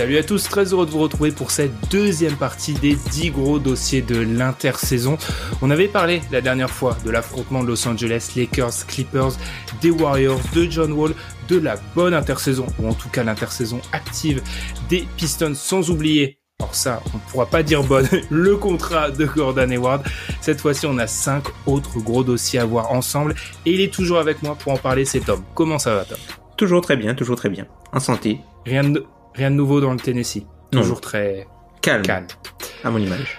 Salut à tous, très heureux de vous retrouver pour cette deuxième partie des 10 gros dossiers de l'intersaison. On avait parlé la dernière fois de l'affrontement de Los Angeles Lakers, Clippers, des Warriors, de John Wall, de la bonne intersaison, ou en tout cas l'intersaison active des Pistons, sans oublier alors ça, on pourra pas dire bonne, le contrat de Gordon Hayward. Cette fois-ci, on a cinq autres gros dossiers à voir ensemble et il est toujours avec moi pour en parler, c'est Tom. Comment ça va Tom Toujours très bien, toujours très bien. En santé. Rien de, rien de nouveau dans le Tennessee. Non. Toujours très Calme. calme. À mon image.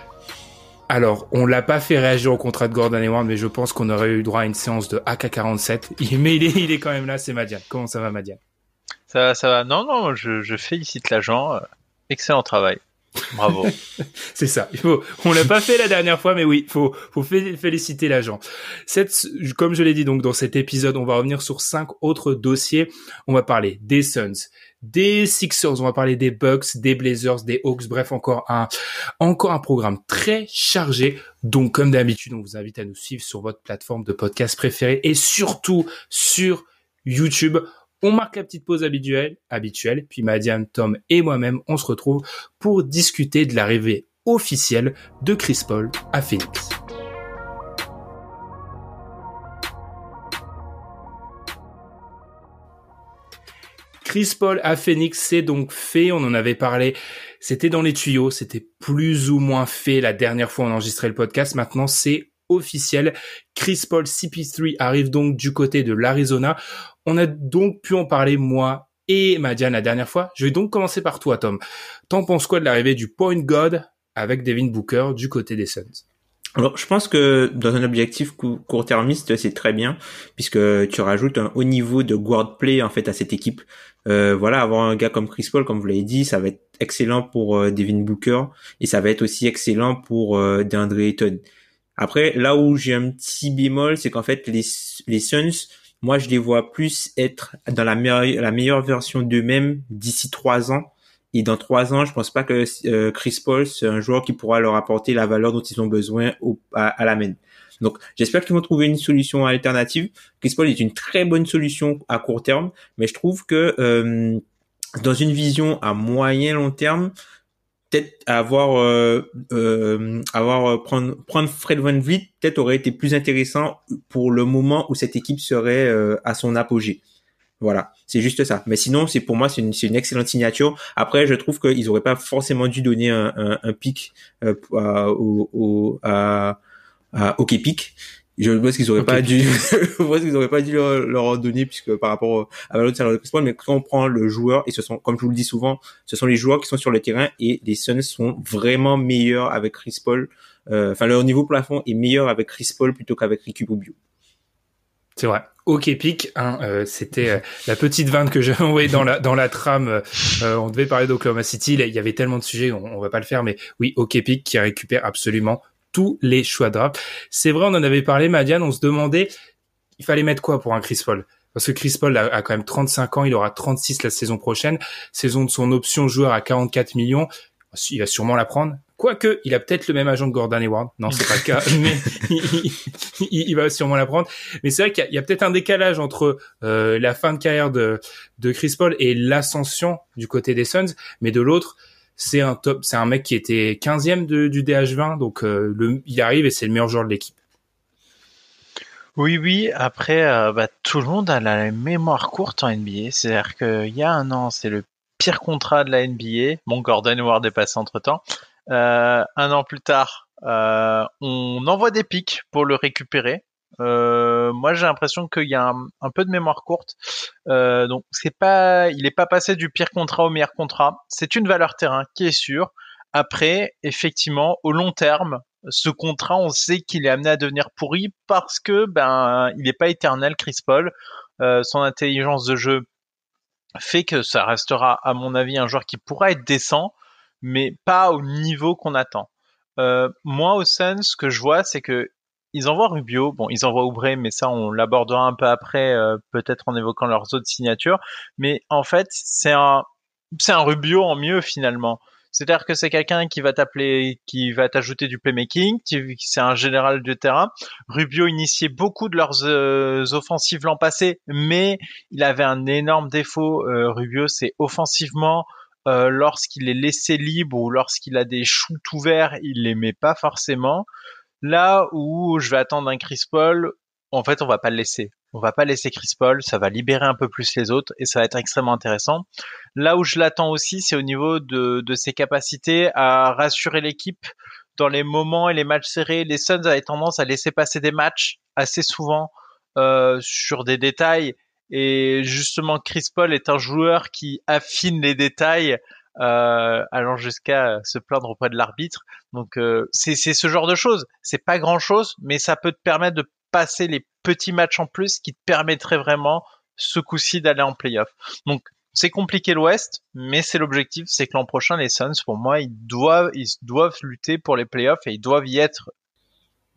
Alors, on l'a pas fait réagir au contrat de Gordon Hayward, mais je pense qu'on aurait eu droit à une séance de AK-47. Il- Mais il est, il est quand même là, c'est Madian. Comment ça va, Madian Ça va, ça va. Non, non, je, je félicite l'agent. Excellent travail. Bravo. C'est ça. Il faut, on l'a pas fait la dernière fois, mais oui, faut, faut fé- féliciter l'agent. Cette, comme je l'ai dit donc dans cet épisode, on va revenir sur cinq autres dossiers. On va parler des Suns, des Sixers, on va parler des Bucks, des Blazers, des Hawks. Bref, encore un, encore un programme très chargé. Donc, comme d'habitude, on vous invite à nous suivre sur votre plateforme de podcast préférée et surtout sur YouTube. On marque la petite pause habituelle, habituelle, puis Madiane, Tom et moi-même, on se retrouve pour discuter de l'arrivée officielle de Chris Paul à Phoenix. Chris Paul à Phoenix, c'est donc fait. On en avait parlé. C'était dans les tuyaux. C'était plus ou moins fait la dernière fois on enregistrait le podcast. Maintenant, c'est officiel. Chris Paul CP3 arrive donc du côté de l'Arizona. On a donc pu en parler moi et Madiane la dernière fois. Je vais donc commencer par toi, Tom. T'en penses quoi de l'arrivée du Point God avec Devin Booker du côté des Suns? Alors, je pense que dans un objectif cou- court-termiste, c'est très bien, puisque tu rajoutes un haut niveau de guard play en fait à cette équipe. Euh, voilà, avoir un gars comme Chris Paul, comme vous l'avez dit, ça va être excellent pour euh, Devin Booker et ça va être aussi excellent pour euh, DeAndre Ayton. Après, là où j'ai un petit bémol, c'est qu'en fait les les Suns, moi je les vois plus être dans la la meilleure version d'eux-mêmes d'ici trois ans. Et dans trois ans, je pense pas que euh, Chris Paul c'est un joueur qui pourra leur apporter la valeur dont ils ont besoin au, à, à la main. Donc, j'espère qu'ils vont trouver une solution alternative. Chris Paul est une très bonne solution à court terme, mais je trouve que euh, dans une vision à moyen long terme, peut-être avoir euh, euh, avoir euh, prendre prendre Fred VanVleet peut-être aurait été plus intéressant pour le moment où cette équipe serait euh, à son apogée. Voilà, c'est juste ça. Mais sinon, c'est pour moi, c'est une, c'est une excellente signature. Après, je trouve qu'ils auraient pas forcément dû donner un, un, un pic euh, au, au, à, à OK Pick. Je pense qu'ils auraient OK pas dû, je pense qu'ils auraient pas dû leur, leur en donner puisque par rapport au- à de salaire de Chris Paul, mais quand on prend le joueur, et ce sont, comme je vous le dis souvent, ce sont les joueurs qui sont sur le terrain et les Suns sont vraiment meilleurs avec Chris Paul. Euh, Enfin, leur niveau plafond est meilleur avec Chris Paul plutôt qu'avec Ricky Rubio. C'est vrai. Ok, pic. Hein, euh, C'était euh, la petite vanne que j'avais envoyée dans la dans la trame. euh, on devait parler d'Oklahoma City. Il y avait tellement de sujets, on, va pas le faire. Mais oui, ok, pic qui récupère absolument tous les choix de draft. C'est vrai, on en avait parlé, Madiane. On se demandait, il fallait mettre quoi pour un Chris Paul? Parce que Chris Paul a quand même 35 ans, il aura 36 la saison prochaine. Saison de son option joueur à 44 millions. Il va sûrement la prendre. Quoique, il a peut-être le même agent que Gordon Hayward. Non, c'est pas le cas, mais il, va sûrement la prendre. Mais c'est vrai qu'il y a, peut-être un décalage entre euh, la fin de carrière de, Chris Paul et l'ascension du côté des Suns. Mais de l'autre, c'est un top, c'est un mec qui était 15e de, du DH20, donc euh, il arrive et c'est le meilleur joueur de l'équipe. Oui, oui. Après, euh, bah, tout le monde a la mémoire courte en NBA. C'est-à-dire qu'il y a un an, c'est le pire contrat de la NBA. Bon, Gordon Hayward est passé entre temps. Euh, un an plus tard, euh, on envoie des pics pour le récupérer. Euh, moi, j'ai l'impression qu'il y a un, peu de mémoire courte. Euh, donc, c'est pas, il n'est pas passé du pire contrat au meilleur contrat. C'est une valeur terrain qui est sûre. Après, effectivement, au long terme, ce contrat, on sait qu'il est amené à devenir pourri parce que ben, il n'est pas éternel, Chris Paul. Euh, son intelligence de jeu fait que ça restera, à mon avis, un joueur qui pourra être décent, mais pas au niveau qu'on attend. Euh, moi, au Suns, ce que je vois, c'est que ils envoient Rubio, bon, ils envoient Oubre, mais ça, on l'abordera un peu après, euh, peut-être en évoquant leurs autres signatures. Mais en fait, c'est un, c'est un Rubio en mieux finalement. C'est-à-dire que c'est quelqu'un qui va t'appeler, qui va t'ajouter du playmaking, c'est un général de terrain. Rubio initiait beaucoup de leurs euh, offensives l'an passé, mais il avait un énorme défaut. Euh, Rubio, c'est offensivement, euh, lorsqu'il est laissé libre ou lorsqu'il a des shoots ouverts, il les met pas forcément. Là où je vais attendre un Chris Paul, en fait, on va pas le laisser. On va pas laisser Chris Paul, ça va libérer un peu plus les autres et ça va être extrêmement intéressant. Là où je l'attends aussi, c'est au niveau de, de ses capacités à rassurer l'équipe dans les moments et les matchs serrés. Les Suns avaient tendance à laisser passer des matchs assez souvent euh, sur des détails et justement Chris Paul est un joueur qui affine les détails euh, allant jusqu'à se plaindre auprès de l'arbitre. Donc euh, c'est ce genre de choses. C'est pas grand chose, mais ça peut te permettre de passer les petits matchs en plus qui te permettraient vraiment ce coup-ci d'aller en playoff. Donc c'est compliqué l'Ouest, mais c'est l'objectif, c'est que l'an prochain les Suns, pour moi, ils doivent ils doivent lutter pour les playoffs et ils doivent y être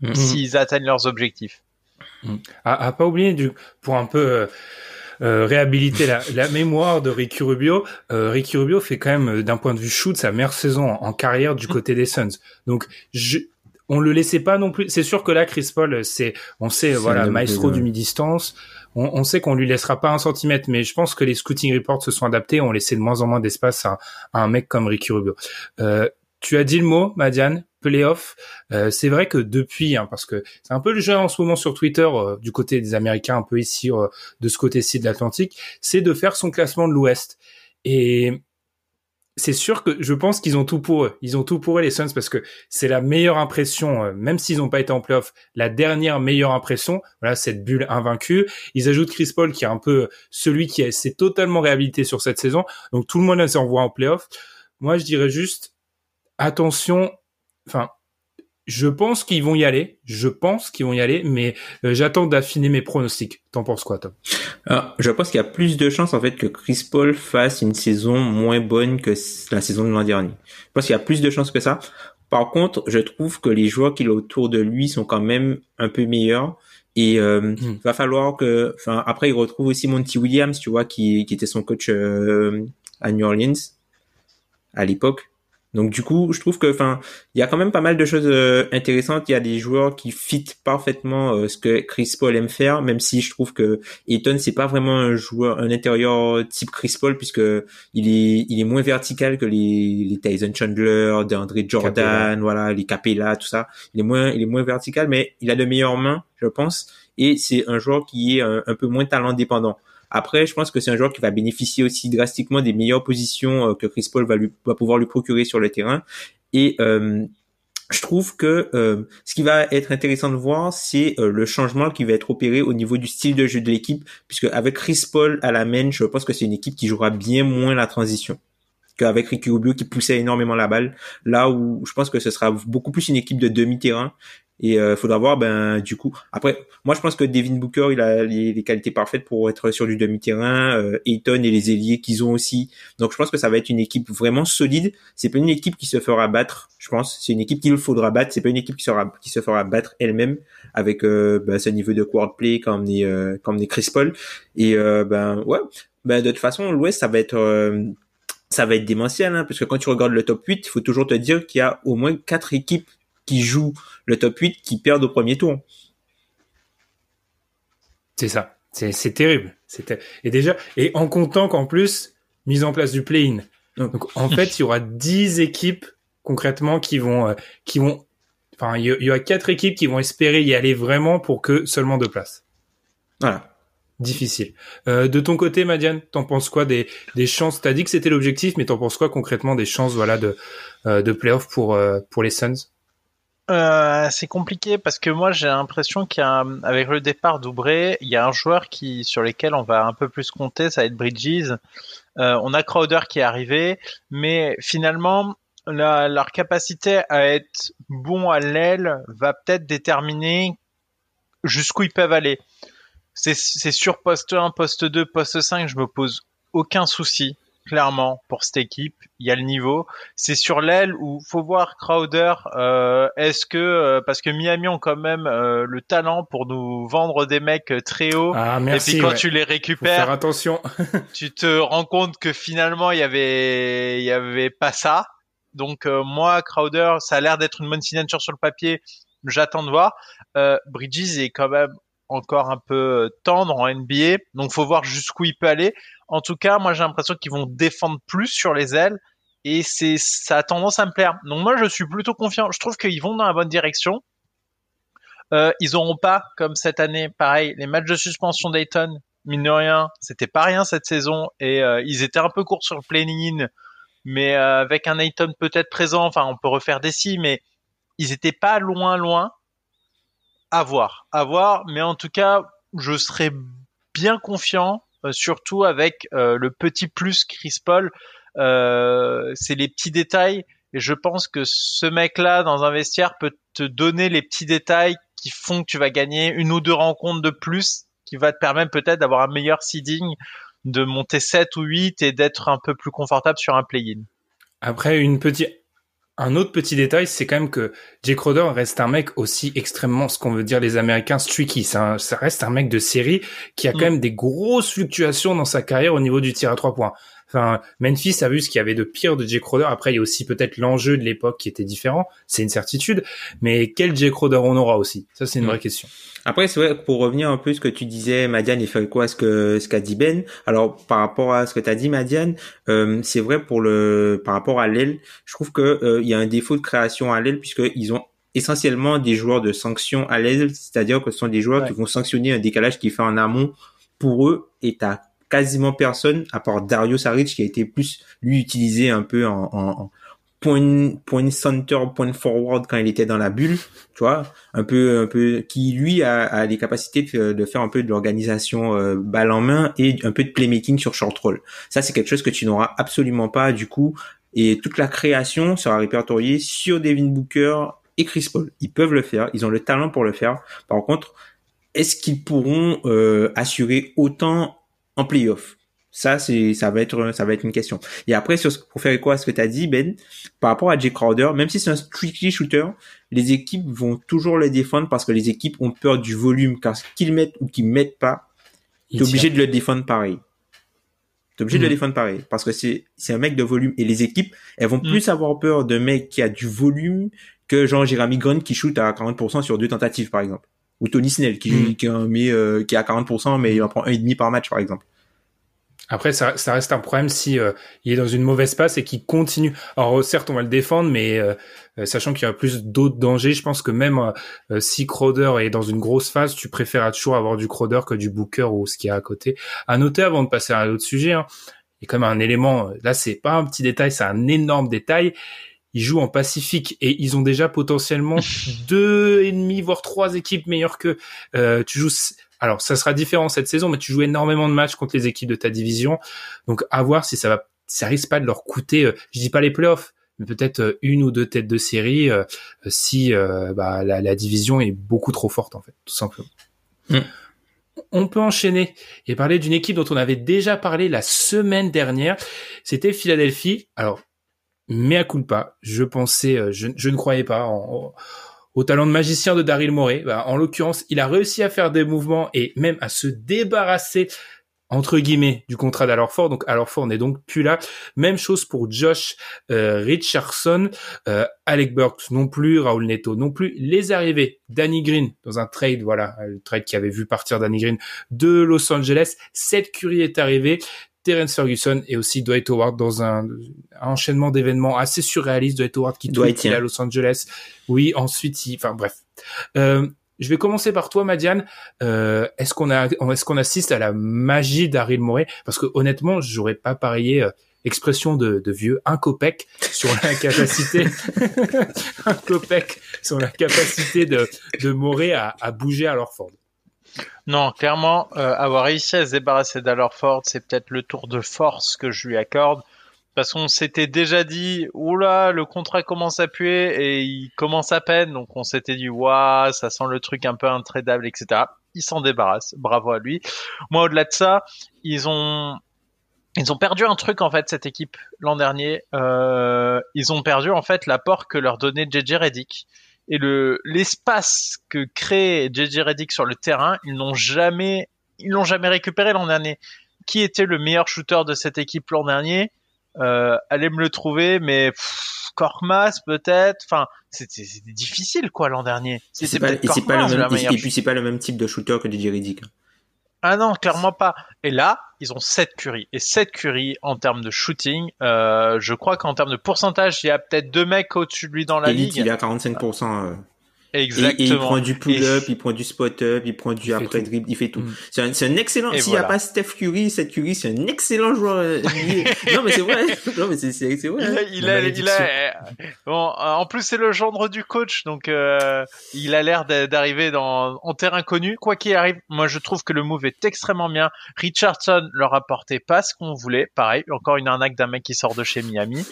mm-hmm. s'ils atteignent leurs objectifs. Mm. À, pas oublier du pour un peu euh, euh, réhabiliter la, la, mémoire de Ricky Rubio. Euh, Ricky Rubio fait quand même, euh, d'un point de vue shoot, sa meilleure saison en, carrière du mm. côté des Suns. Donc, je, on le laissait pas non plus. C'est sûr que là, Chris Paul, c'est, on sait, voilà, maestro du mi-distance. On, on, sait qu'on lui laissera pas un centimètre, mais je pense que les scouting reports se sont adaptés. On laissait de moins en moins d'espace à, à, un mec comme Ricky Rubio. Euh, tu as dit le mot, Madiane, playoff. Euh, c'est vrai que depuis, hein, parce que c'est un peu le jeu en ce moment sur Twitter euh, du côté des Américains, un peu ici euh, de ce côté-ci de l'Atlantique, c'est de faire son classement de l'Ouest. Et c'est sûr que je pense qu'ils ont tout pour eux. Ils ont tout pour eux les Suns parce que c'est la meilleure impression, même s'ils n'ont pas été en playoff, la dernière meilleure impression. Voilà cette bulle invaincue. Ils ajoutent Chris Paul qui est un peu celui qui s'est totalement réhabilité sur cette saison. Donc tout le monde s'envoie en playoff. Moi je dirais juste attention enfin, je pense qu'ils vont y aller. Je pense qu'ils vont y aller, mais euh, j'attends d'affiner mes pronostics. T'en penses quoi, Tom? Ah, Je pense qu'il y a plus de chances en fait que Chris Paul fasse une saison moins bonne que la saison de l'an dernier. Je pense qu'il y a plus de chances que ça. Par contre, je trouve que les joueurs qu'il a autour de lui sont quand même un peu meilleurs. Et euh, hmm. va falloir que, enfin, après il retrouve aussi Monty Williams, tu vois, qui, qui était son coach euh, à New Orleans à l'époque. Donc du coup, je trouve que, enfin, il y a quand même pas mal de choses euh, intéressantes. Il y a des joueurs qui fit parfaitement euh, ce que Chris Paul aime faire, même si je trouve que Eton c'est pas vraiment un joueur, un intérieur type Chris Paul puisque il est, il est moins vertical que les, les Tyson Chandler, DeAndre Jordan, voilà, les Capella, tout ça. Il est moins, il est moins vertical, mais il a de meilleures mains, je pense, et c'est un joueur qui est un, un peu moins talent dépendant. Après, je pense que c'est un joueur qui va bénéficier aussi drastiquement des meilleures positions euh, que Chris Paul va, lui, va pouvoir lui procurer sur le terrain. Et euh, je trouve que euh, ce qui va être intéressant de voir, c'est le changement qui va être opéré au niveau du style de jeu de l'équipe, puisque avec Chris Paul à la main, je pense que c'est une équipe qui jouera bien moins la transition qu'avec Ricky Rubio qui poussait énormément la balle. Là où je pense que ce sera beaucoup plus une équipe de demi-terrain et euh, faudra voir, ben du coup. Après, moi je pense que Devin Booker, il a les, qualités parfaites pour être sur du demi-terrain. Euh, Ayton et les ailiers qu'ils ont aussi. Donc je pense que ça va être une équipe vraiment solide. C'est pas une équipe qui se fera battre. Je pense. C'est une équipe qu'il faudra battre. C'est pas une équipe qui sera qui se fera battre elle-même avec euh, ben, ce niveau de play comme des euh, comme des Chris Paul. Et euh, ben ouais. Ben de toute façon, l'Ouest ça va être euh, ça va être démentiel, hein, parce que quand tu regardes le top 8, il faut toujours te dire qu'il y a au moins quatre équipes qui jouent le top 8 qui perdent au premier tour. C'est ça. C'est terrible. Et déjà, et en comptant qu'en plus, mise en place du play-in. Donc, en fait, il y aura 10 équipes, concrètement, qui vont, euh, qui vont, enfin, il y, aura quatre équipes qui vont espérer y aller vraiment pour que seulement deux places. Voilà. Difficile. Euh, de ton côté, Madiane, t'en penses quoi des, des chances? T'as dit que c'était l'objectif, mais t'en penses quoi concrètement des chances, voilà, de, euh, de playoff pour, pour les Suns? Euh, c'est compliqué parce que moi j'ai l'impression qu'avec le départ d'Oubré, il y a un joueur qui sur lesquels on va un peu plus compter, ça va être Bridges. Euh, on a Crowder qui est arrivé, mais finalement leur capacité à être bon à l'aile va peut-être déterminer jusqu'où ils peuvent aller. C'est sur poste 1, poste 2, poste 5, je me pose aucun souci clairement pour cette équipe. Il y a le niveau. C'est sur l'aile où faut voir Crowder. Euh, est-ce que euh, parce que Miami ont quand même euh, le talent pour nous vendre des mecs très hauts. Ah, merci, et puis quand ouais. tu les récupères, faire attention. tu te rends compte que finalement il y avait il y avait pas ça. Donc moi Crowder, ça a l'air d'être une bonne signature sur le papier. J'attends de voir. Bridges est quand même encore un peu tendre en NBA, donc faut voir jusqu'où il peut aller. En tout cas, moi j'ai l'impression qu'ils vont défendre plus sur les ailes et c'est ça a tendance à me plaire. Donc moi je suis plutôt confiant. Je trouve qu'ils vont dans la bonne direction. Euh, ils auront pas comme cette année, pareil, les matchs de suspension d'Ayton, mine de rien, c'était pas rien cette saison et euh, ils étaient un peu courts sur le planning, mais euh, avec un Ayton peut-être présent, enfin on peut refaire des si, mais ils étaient pas loin loin. À voir, à voir, mais en tout cas, je serais bien confiant surtout avec euh, le petit plus Chris Paul. Euh, c'est les petits détails et je pense que ce mec-là dans un vestiaire peut te donner les petits détails qui font que tu vas gagner une ou deux rencontres de plus, qui va te permettre peut-être d'avoir un meilleur seeding, de monter 7 ou 8 et d'être un peu plus confortable sur un play-in. Après, une petite, un autre petit détail, c'est quand même que Jake Crowder reste un mec aussi extrêmement, ce qu'on veut dire les Américains, streaky. Ça, ça reste un mec de série qui a quand mm. même des grosses fluctuations dans sa carrière au niveau du tir à trois points. Enfin, Memphis a vu ce qu'il y avait de pire de Jake Crowder. Après, il y a aussi peut-être l'enjeu de l'époque qui était différent. C'est une certitude. Mais quel Jake Crowder on aura aussi? Ça, c'est une vraie question. Après, c'est vrai, pour revenir un peu à ce que tu disais, Madiane, et faire quoi ce que ce qu'a dit Ben? Alors, par rapport à ce que tu as dit, Madiane, euh, c'est vrai pour le par rapport à l'aile, je trouve que euh, il y a un défaut de création à l'aile puisqu'ils ont essentiellement des joueurs de sanction à l'aile, c'est-à-dire que ce sont des joueurs ouais. qui vont sanctionner un décalage qui fait en amont pour eux et t'as quasiment personne à part Dario Saric qui a été plus lui utilisé un peu en, point point center point forward quand il était dans la bulle tu vois un peu un peu qui lui a, a capacités de, de, faire un peu de l'organisation euh, balle en main et un peu de playmaking sur short roll. Ça c'est quelque chose que tu n'auras absolument pas du coup. Et toute la création sera répertoriée sur Devin Booker et Chris Paul. Ils peuvent le faire ils ont le talent pour le faire. Par contre est-ce qu'ils pourront euh, assurer autant en playoff. Ça, c'est, ça va être, ça va être une question. Et après, sur ce, pour faire quoi à ce que tu as dit, Ben, par rapport à Jay Crowder, même si c'est un strictly shooter, les équipes vont toujours le défendre parce que les équipes ont peur du volume, car ce qu'ils mettent ou qu'ils mettent pas, t'es obligé de le défendre pareil. T'es obligé mmh. de le défendre pareil. Parce que c'est, c'est un mec de volume. Et les équipes, elles vont mmh. plus avoir peur d'un mec qui a du volume que genre Jeremy Grant qui shoot à 40% sur deux tentatives, par exemple ou Tony Snell qui, mmh. qui, met, euh, qui a 40% mais il en prend un et demi par match par exemple. Après, ça, ça reste un problème si euh, il est dans une mauvaise passe et qu'il continue. Alors certes, on va le défendre, mais euh, sachant qu'il y a plus d'autres dangers, je pense que même euh, si Crowder est dans une grosse phase, tu préfères toujours avoir du Crowder que du Booker ou ce qu'il y a à côté. À noter avant de passer à l'autre sujet, hein, il y a quand même un élément. Là, c'est pas un petit détail, c'est un énorme détail ils jouent en Pacifique et ils ont déjà potentiellement deux et demi voire trois équipes meilleures que euh, tu joues alors ça sera différent cette saison mais tu joues énormément de matchs contre les équipes de ta division donc à voir si ça va ça risque pas de leur coûter euh, je dis pas les playoffs mais peut-être euh, une ou deux têtes de série euh, si euh, bah, la, la, division est beaucoup trop forte en fait tout simplement mm. On peut enchaîner et parler d'une équipe dont on avait déjà parlé la semaine dernière. C'était Philadelphie. Alors, mea culpa. Je pensais, je, je ne croyais pas au talent de magicien de Daryl Morey. Bah, en l'occurrence, il a réussi à faire des mouvements et même à se débarrasser entre guillemets du contrat d'Alorfort. Donc Alorfort n'est donc plus là. Même chose pour Josh euh, Richardson, euh, Alec Burks non plus, Raoul Neto non plus. Les arrivées, Danny Green dans un trade, voilà, le trade qui avait vu partir Danny Green de Los Angeles. Seth Curry est arrivé. Terence Ferguson et aussi Dwight Howard dans un, un enchaînement d'événements assez surréaliste. Dwight Howard qui tweet à Los Angeles. Oui, ensuite, il, enfin bref. Euh, je vais commencer par toi, Madiane. Euh, est-ce qu'on a, est-ce qu'on assiste à la magie d'Aril Morey? Parce que honnêtement, j'aurais pas parié. Euh, expression de, de vieux, un copec sur la capacité, un copec sur la capacité de, de Morey à, à bouger à leur Ford. Non, clairement, euh, avoir réussi à se débarrasser d'Alorford, c'est peut-être le tour de force que je lui accorde. Parce qu'on s'était déjà dit, oula, le contrat commence à puer et il commence à peine. Donc on s'était dit, waouh, ça sent le truc un peu intradable, etc. Il s'en débarrasse. Bravo à lui. Moi, au-delà de ça, ils ont, ils ont perdu un truc en fait cette équipe l'an dernier. Euh, ils ont perdu en fait l'apport que leur donnait JJ Redick et le l'espace que crée JJ Redick sur le terrain, ils n'ont jamais ils l'ont jamais récupéré l'an dernier. Qui était le meilleur shooter de cette équipe l'an dernier? Euh, Allez me le trouver, mais Korkmaz peut-être? Enfin, c'était difficile quoi l'an dernier. C'était pas, et c'est pas le même, et puis c'est pas le même type de shooter que JJ Redick. Ah non, clairement pas. Et là, ils ont 7 curies. Et 7 curies en termes de shooting, euh, je crois qu'en termes de pourcentage, il y a peut-être deux mecs au-dessus de lui dans la ligue. Il est à 45%. Exactement. Et, il prend du pull-up, il prend du spot-up, il prend du après dribble, il fait tout. Mm. C'est un, un, excellent. S'il n'y a pas Steph Curry, cette Curry, c'est un excellent joueur. Euh, non mais c'est vrai. Non mais c'est c'est vrai. Il a, il a, bon, euh, en plus c'est le gendre du coach, donc euh, il a l'air d'arriver dans en terrain connu. Quoi qu'il arrive, moi je trouve que le move est extrêmement bien. Richardson leur apportait pas ce qu'on voulait. Pareil, encore une arnaque d'un mec qui sort de chez Miami.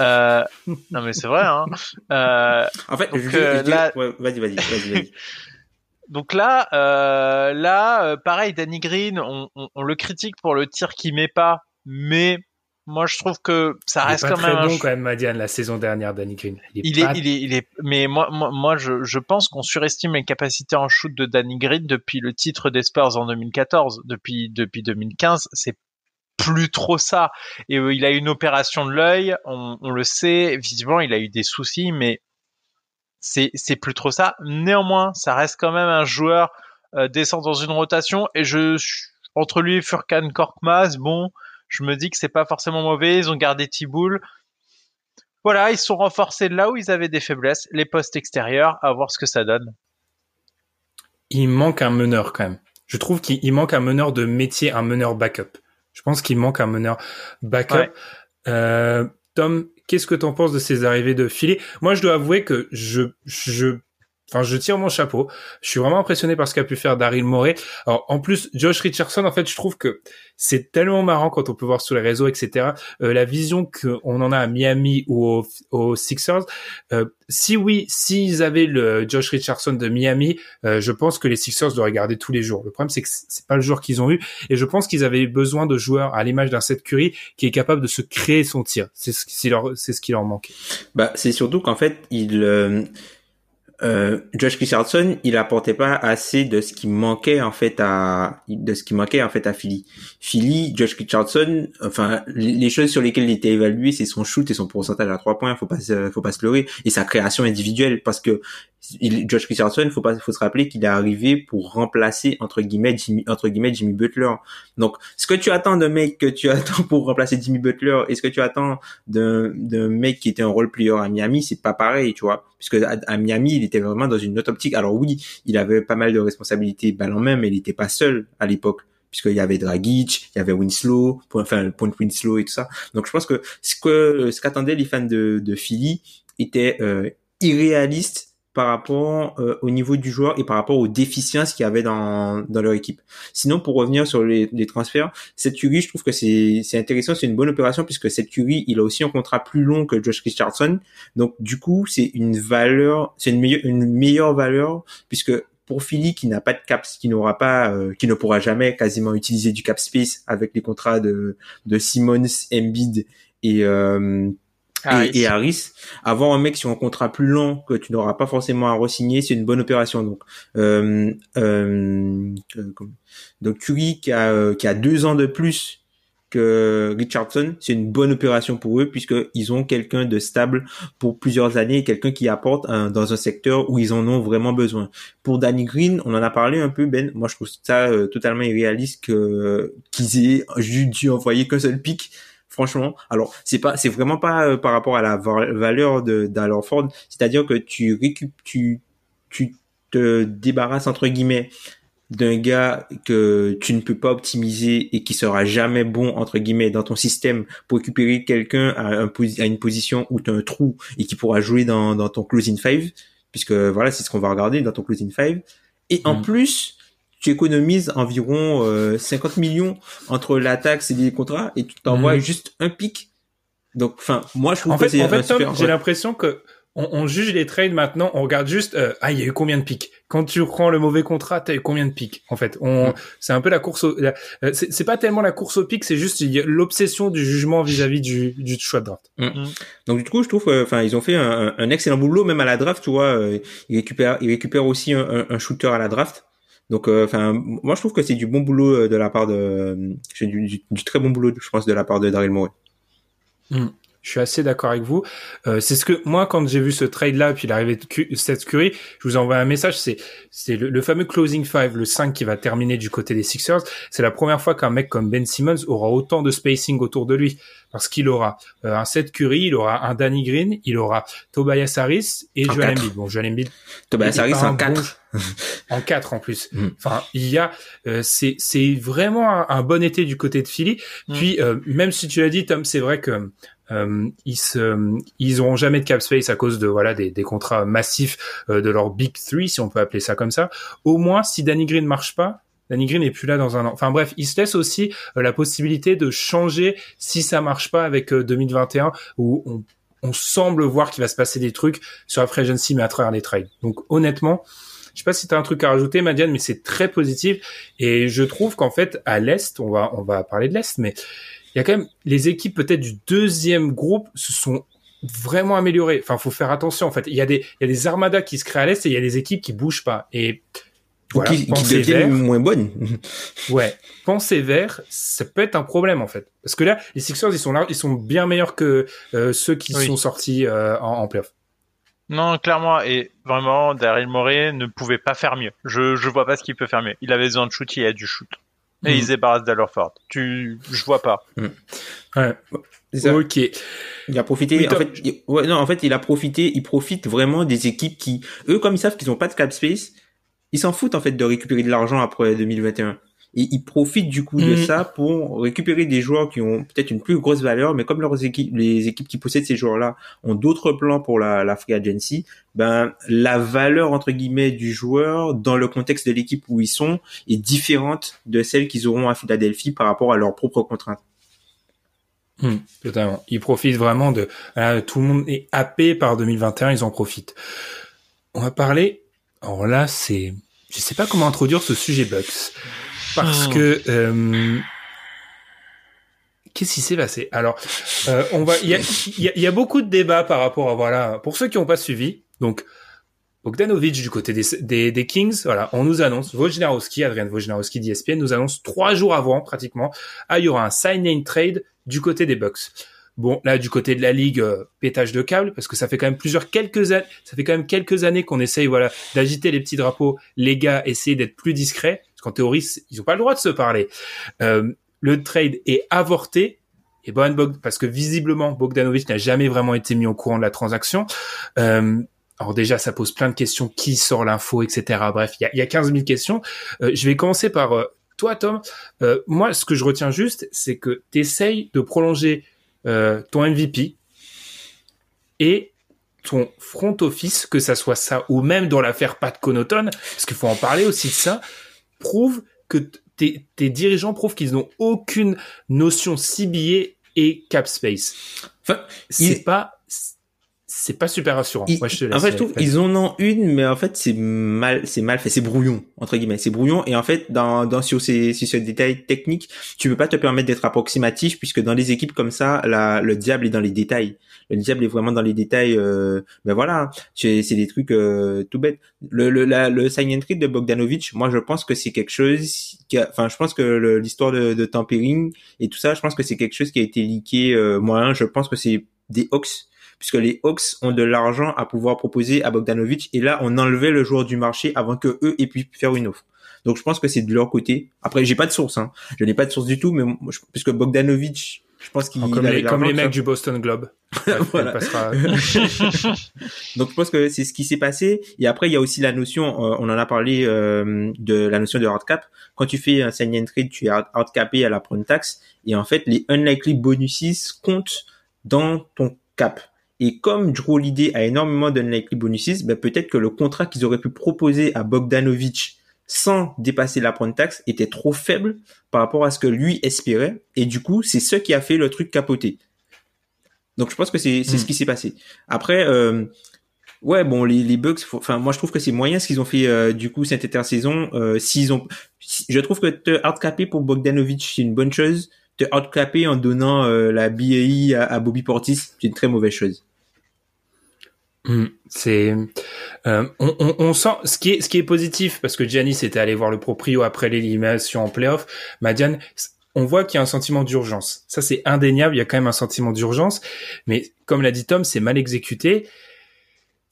Euh, non mais c'est vrai. Hein. Euh, en fait, donc, je, je, là, Vas-y, vas-y, vas-y. Donc là, euh, là, euh, pareil, Danny Green, on, on, on, le critique pour le tir qu'il met pas, mais moi je trouve que ça reste quand même. Il est bon quand même, Madiane, la saison dernière, Danny Green. Il est, il est, il est, mais moi, moi, moi je, je pense qu'on surestime les capacités en shoot de Danny Green depuis le titre des Spurs en 2014, depuis depuis 2015, c'est plus trop ça. Et euh, il a eu une opération de l'œil, on, on, le sait, visiblement il a eu des soucis, mais c'est c'est plus trop ça. Néanmoins, ça reste quand même un joueur euh, descend dans une rotation et je entre lui et Furkan Korkmaz, bon, je me dis que c'est pas forcément mauvais. Ils ont gardé Tiboul. Voilà, ils sont renforcés là où ils avaient des faiblesses, les postes extérieurs, à voir ce que ça donne. Il manque un meneur quand même. Je trouve qu'il manque un meneur de métier, un meneur backup. Je pense qu'il manque un meneur backup. Ouais. Euh, Tom, qu'est-ce que tu en penses de ces arrivées de filet Moi, je dois avouer que je, je Enfin, je tire mon chapeau. Je suis vraiment impressionné par ce qu'a pu faire Daryl Morey. Alors, en plus, Josh Richardson, en fait, je trouve que c'est tellement marrant quand on peut voir sur les réseaux, etc. Euh, la vision qu'on en a à Miami ou aux, Sixers. Euh, si oui, s'ils avaient le Josh Richardson de Miami, euh, je pense que les Sixers l'auraient gardé tous les jours. Le problème, c'est que c'est pas le joueur qu'ils ont eu, et je pense qu'ils avaient besoin de joueurs à l'image d'un Seth Curry qui est capable de se créer son tir. C'est ce qui leur, c'est ce qui leur manquait. Bah, c'est surtout qu'en fait, il euh, Josh Richardson, il apportait pas assez de ce qui manquait en fait à de ce qui manquait en fait à Philly. Philly, Josh Richardson, enfin les choses sur lesquelles il était évalué, c'est son shoot et son pourcentage à trois points. Faut pas faut pas se leurrer et sa création individuelle parce que il, Josh Richardson, faut pas faut se rappeler qu'il est arrivé pour remplacer entre guillemets Jimmy entre guillemets Jimmy Butler. Donc ce que tu attends d'un mec que tu attends pour remplacer Jimmy Butler et ce que tu attends d'un mec qui était un role player à Miami, c'est pas pareil, tu vois, puisque à, à Miami il était vraiment dans une autre optique. Alors oui, il avait pas mal de responsabilités balle en main, mais il n'était pas seul à l'époque puisqu'il y avait Dragic, il y avait Winslow, enfin le point Winslow et tout ça. Donc je pense que ce que ce qu'attendaient les fans de, de Philly était euh, irréaliste par rapport euh, au niveau du joueur et par rapport aux déficiences qu'il y avait dans, dans leur équipe. Sinon, pour revenir sur les, transferts, cette Curry, je trouve que c'est, intéressant, c'est une bonne opération puisque cette Curry, il a aussi un contrat plus long que Josh Richardson. Donc, du coup, c'est une valeur, c'est une meilleure, une meilleure valeur puisque pour Philly qui n'a pas de cap, qui n'aura pas, euh, qui ne pourra jamais quasiment utiliser du cap space avec les contrats de, de Simmons, Embiid et euh, Harris. Et, et, Harris, avoir un mec sur un contrat plus long que tu n'auras pas forcément à re-signer, c'est une bonne opération. Donc, euh, euh, donc Curry qui a euh, qui a deux ans de plus que Richardson, c'est une bonne opération pour eux puisque ils ont quelqu'un de stable pour plusieurs années, quelqu'un qui apporte un, dans un secteur où ils en ont vraiment besoin. Pour Danny Green, on en a parlé un peu Ben. Moi, je trouve ça euh, totalement irréaliste que qu'ils aient dû envoyer qu'un seul pic franchement. Alors, c'est pas, c'est vraiment pas euh, par rapport à la valeur de c'est-à-dire que tu récup, tu, tu te débarrasses entre guillemets d'un gars que tu ne peux pas optimiser et qui sera jamais bon entre guillemets dans ton système pour récupérer quelqu'un à, un, à une position où tu as un trou et qui pourra jouer dans, dans ton closing five puisque voilà c'est ce qu'on va regarder dans ton closing five et en mm. plus tu économises environ 50 euh, millions entre la taxe et les contrats et tu t'envoies mm. juste un pic donc enfin moi je trouve en que c'est en fait, j'ai l'impression que on, on, juge les trades maintenant, on regarde juste euh, ah il y a eu combien de pics? Quand tu prends le mauvais contrat, t'as eu combien de pics en fait? On mm. c'est un peu la course au euh, c'est pas tellement la course au pic, c'est juste l'obsession du jugement vis-à-vis du, du choix de draft. Mm. Mm. Donc du coup, je trouve enfin ils ont fait un, un, excellent boulot même à la draft, tu vois, euh, ils récupèrent ils récupèrent aussi un, un shooter à la draft. Donc, enfin, moi je trouve que c'est du bon boulot de la part de, c'est du, du, très bon boulot, je pense, de la part de Daryl Morey. Je suis assez d'accord avec vous. Euh, c'est ce que moi, quand j'ai vu ce trade là, puis l'arrivée de cette Curry, je vous envoie un message. C'est c'est le, fameux closing five, le 5 qui va terminer du côté des Sixers. C'est la première fois qu'un mec comme Ben Simmons aura autant de spacing autour de lui, parce qu'il aura euh, un Seth Curry, il aura un Danny Green, il aura Tobias Harris et Joel Embiid. Bon, Joel Embiid. Tobias Harris en 4 en 4 en plus. Mm. Enfin, il y a, euh, c'est c'est vraiment un, bon été du côté de Philly. Mm. Puis même si tu l'as dit, Tom, c'est vrai que euh, ils se, ils auront jamais de cap space à cause de voilà des, des contrats massifs euh, de leur big three si on peut appeler ça comme ça. Au moins, si Danny Green marche pas, Danny Green n'est plus là dans un an. Enfin bref, il se laisse aussi euh, la possibilité de changer si ça marche pas avec 2021 où on, on semble voir qu'il va se passer des trucs sur la free agency mais à travers les trades. Donc honnêtement, je sais pas si tu as un truc à rajouter, Madiane, mais c'est très positif. Et je trouve qu'en fait, à l'Est, on va, on va parler de l'Est, mais il y a quand même les équipes peut-être du deuxième groupe se sont vraiment améliorées. Enfin, faut faire attention. En fait, il y a des il y a des armadas qui se créent à l'est et il y a des équipes qui bougent pas. Et voilà, qui, qui deviennent moins bonnes. ouais, penser vert, ça peut être un problème en fait, parce que là, les Sixers ils sont là, ils sont bien meilleurs que euh, ceux qui sont sortis euh, en, en playoff. Non, clairement, et vraiment, Daryl Morey ne pouvait pas faire mieux. Je je vois pas ce qu'il peut faire mieux. Il avait besoin de shoot, il a du shoot et ils mm. se débarrassent d'Allerford. Tu, je vois pas. Mm. Ouais. Ok. Il a profité. en fait, ouais, non, en fait, il a profité. Il profite vraiment des équipes qui, eux, comme ils savent qu'ils ont pas de cap space, ils s'en foutent en fait de récupérer de l'argent après 2021 et ils profitent du coup de mm. ça pour récupérer des joueurs qui ont peut-être une plus grosse valeur, mais comme leurs équipes, les équipes qui possèdent ces joueurs-là ont d'autres plans pour la, la free agency, ben la valeur entre guillemets du joueur dans le contexte de l'équipe où ils sont est différente de celle qu'ils auront à Philadelphie par rapport à leurs propres contraintes. Hmm, totalement. Ils profitent vraiment de tout le monde est happé par 2021, ils en profitent. On va parler. Alors là, c'est, je sais pas comment introduire ce sujet Bucks parce que euh, qu'est-ce qui s'est passé? Alors, euh, on va, il y a, y, y a, beaucoup de débats par rapport à voilà. Pour ceux qui n'ont pas suivi, donc Bogdanovic du côté des, des, des, Kings, voilà, on nous annonce, Wojnarowski, Adrian Wojnarowski d'ESPN nous annonce trois jours avant pratiquement, ah il y aura un sign and trade du côté des Bucks. Bon, là, du côté de la ligue, euh, pétage de câble, parce que ça fait quand même plusieurs quelques années, ça fait quand même quelques années qu'on essaye, voilà, d'agiter les petits drapeaux. Les gars, essayer d'être plus discrets qu'en théorie, ils n'ont pas le droit de se parler. Euh, le trade est avorté. Et Bog, parce que visiblement Bogdanovic n'a jamais vraiment été mis au courant de la transaction. Euh, alors déjà, ça pose plein de questions. Qui sort l'info, etc. Bref, il y a, y a 15 000 questions. Euh, je vais commencer par euh, toi, Tom. Euh, moi, ce que je retiens juste, c'est que tu essayes de prolonger ton MVP et ton front office, que ça soit ça, ou même dans l'affaire Pat Connaughton, parce qu'il faut en parler aussi de ça, prouve que tes, dirigeants prouvent qu'ils n'ont aucune notion CBA et cap space. Enfin, c'est pas c'est pas super rassurant. Je te laisse en fait, je trouve ils en ont une, mais en fait, c'est mal, c'est mal fait, c'est brouillon entre guillemets, c'est brouillon. Et en fait, dans, dans sur ces, sur ces détails techniques, tu peux pas te permettre d'être approximatif, puisque dans les équipes comme ça, la, le diable est dans les détails. Le diable est vraiment dans les détails. Euh, ben voilà, c'est des trucs euh, tout bêtes. Le le, la, le sign and trade de Bogdanovic, moi, je pense que c'est quelque chose. Qui a, enfin, je pense que l'histoire de, de tampering et tout ça, je pense que c'est quelque chose qui a été leaké. Euh, moi, je pense que c'est des Hawks puisque les Hawks ont de l'argent à pouvoir proposer à Bogdanovic et là on enlevait le joueur du marché avant que eux aient pu faire une offre. Donc je pense que c'est de leur côté. Après j'ai pas de source, hein. je n'ai pas de source du tout, mais puisque Bogdanovic Je pense qu'il comme les, comme les mecs du Boston Globe. Voilà. passera- Donc je pense que c'est ce qui s'est passé. Et après il y a aussi la notion, euh, on en a parlé euh, de la notion de hard cap. Quand tu fais un sign and trade, tu es hard hard capé à la prune tax. Et en fait les unlikely bonuses comptent dans ton cap. Et comme Drew Holiday a énormément d'unlikely bonuses, ben peut-être que le contrat qu'ils auraient pu proposer à Bogdanovic sans dépasser la prune tax était trop faible par rapport à ce que lui espérait. Et du coup, c'est ce qui a fait le truc capoter. Donc je pense que c'est c'est Hmm. ce qui s'est passé. Après, euh, ouais, bon, les, les Bucks, enfin moi je trouve que c'est moyen ce qu'ils ont fait euh, du coup cette intersaison. Euh, S'ils ont, je trouve que te hardcapper pour Bogdanovic c'est une bonne chose. Te hardcapper en donnant euh, la BAI à, à Bobby Portis, c'est une très mauvaise chose. Hmm, C'est, euh, on, on, on sent ce qui est ce qui est positif parce que Giannis était allé voir le proprio après l'élimination en playoff. Madiane, on voit qu'il y a un sentiment d'urgence. Ça c'est indéniable. Il y a quand même un sentiment d'urgence, mais comme l'a dit Tom, c'est mal exécuté.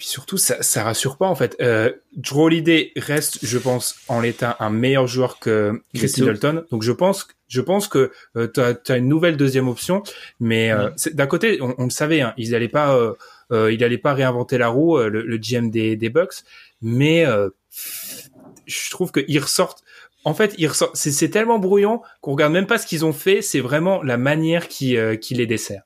Puis surtout, ça, ça rassure pas en fait. Euh, Drew Holiday reste, je pense, en l'état un meilleur joueur que Chris. Middleton. Donc je pense, je pense que euh, tu as, une nouvelle deuxième option. Mais euh, d'un côté, on, on le savait, hein, ils allaient pas, euh, euh, il allait pas réinventer la roue, euh, le, le GM des, des Bucks. Mais euh, je trouve qu'ils ressortent. En fait, ils ressortent. C'est c'est tellement brouillon qu'on regarde même pas ce qu'ils ont fait. C'est vraiment la manière qui, euh, qui les dessert.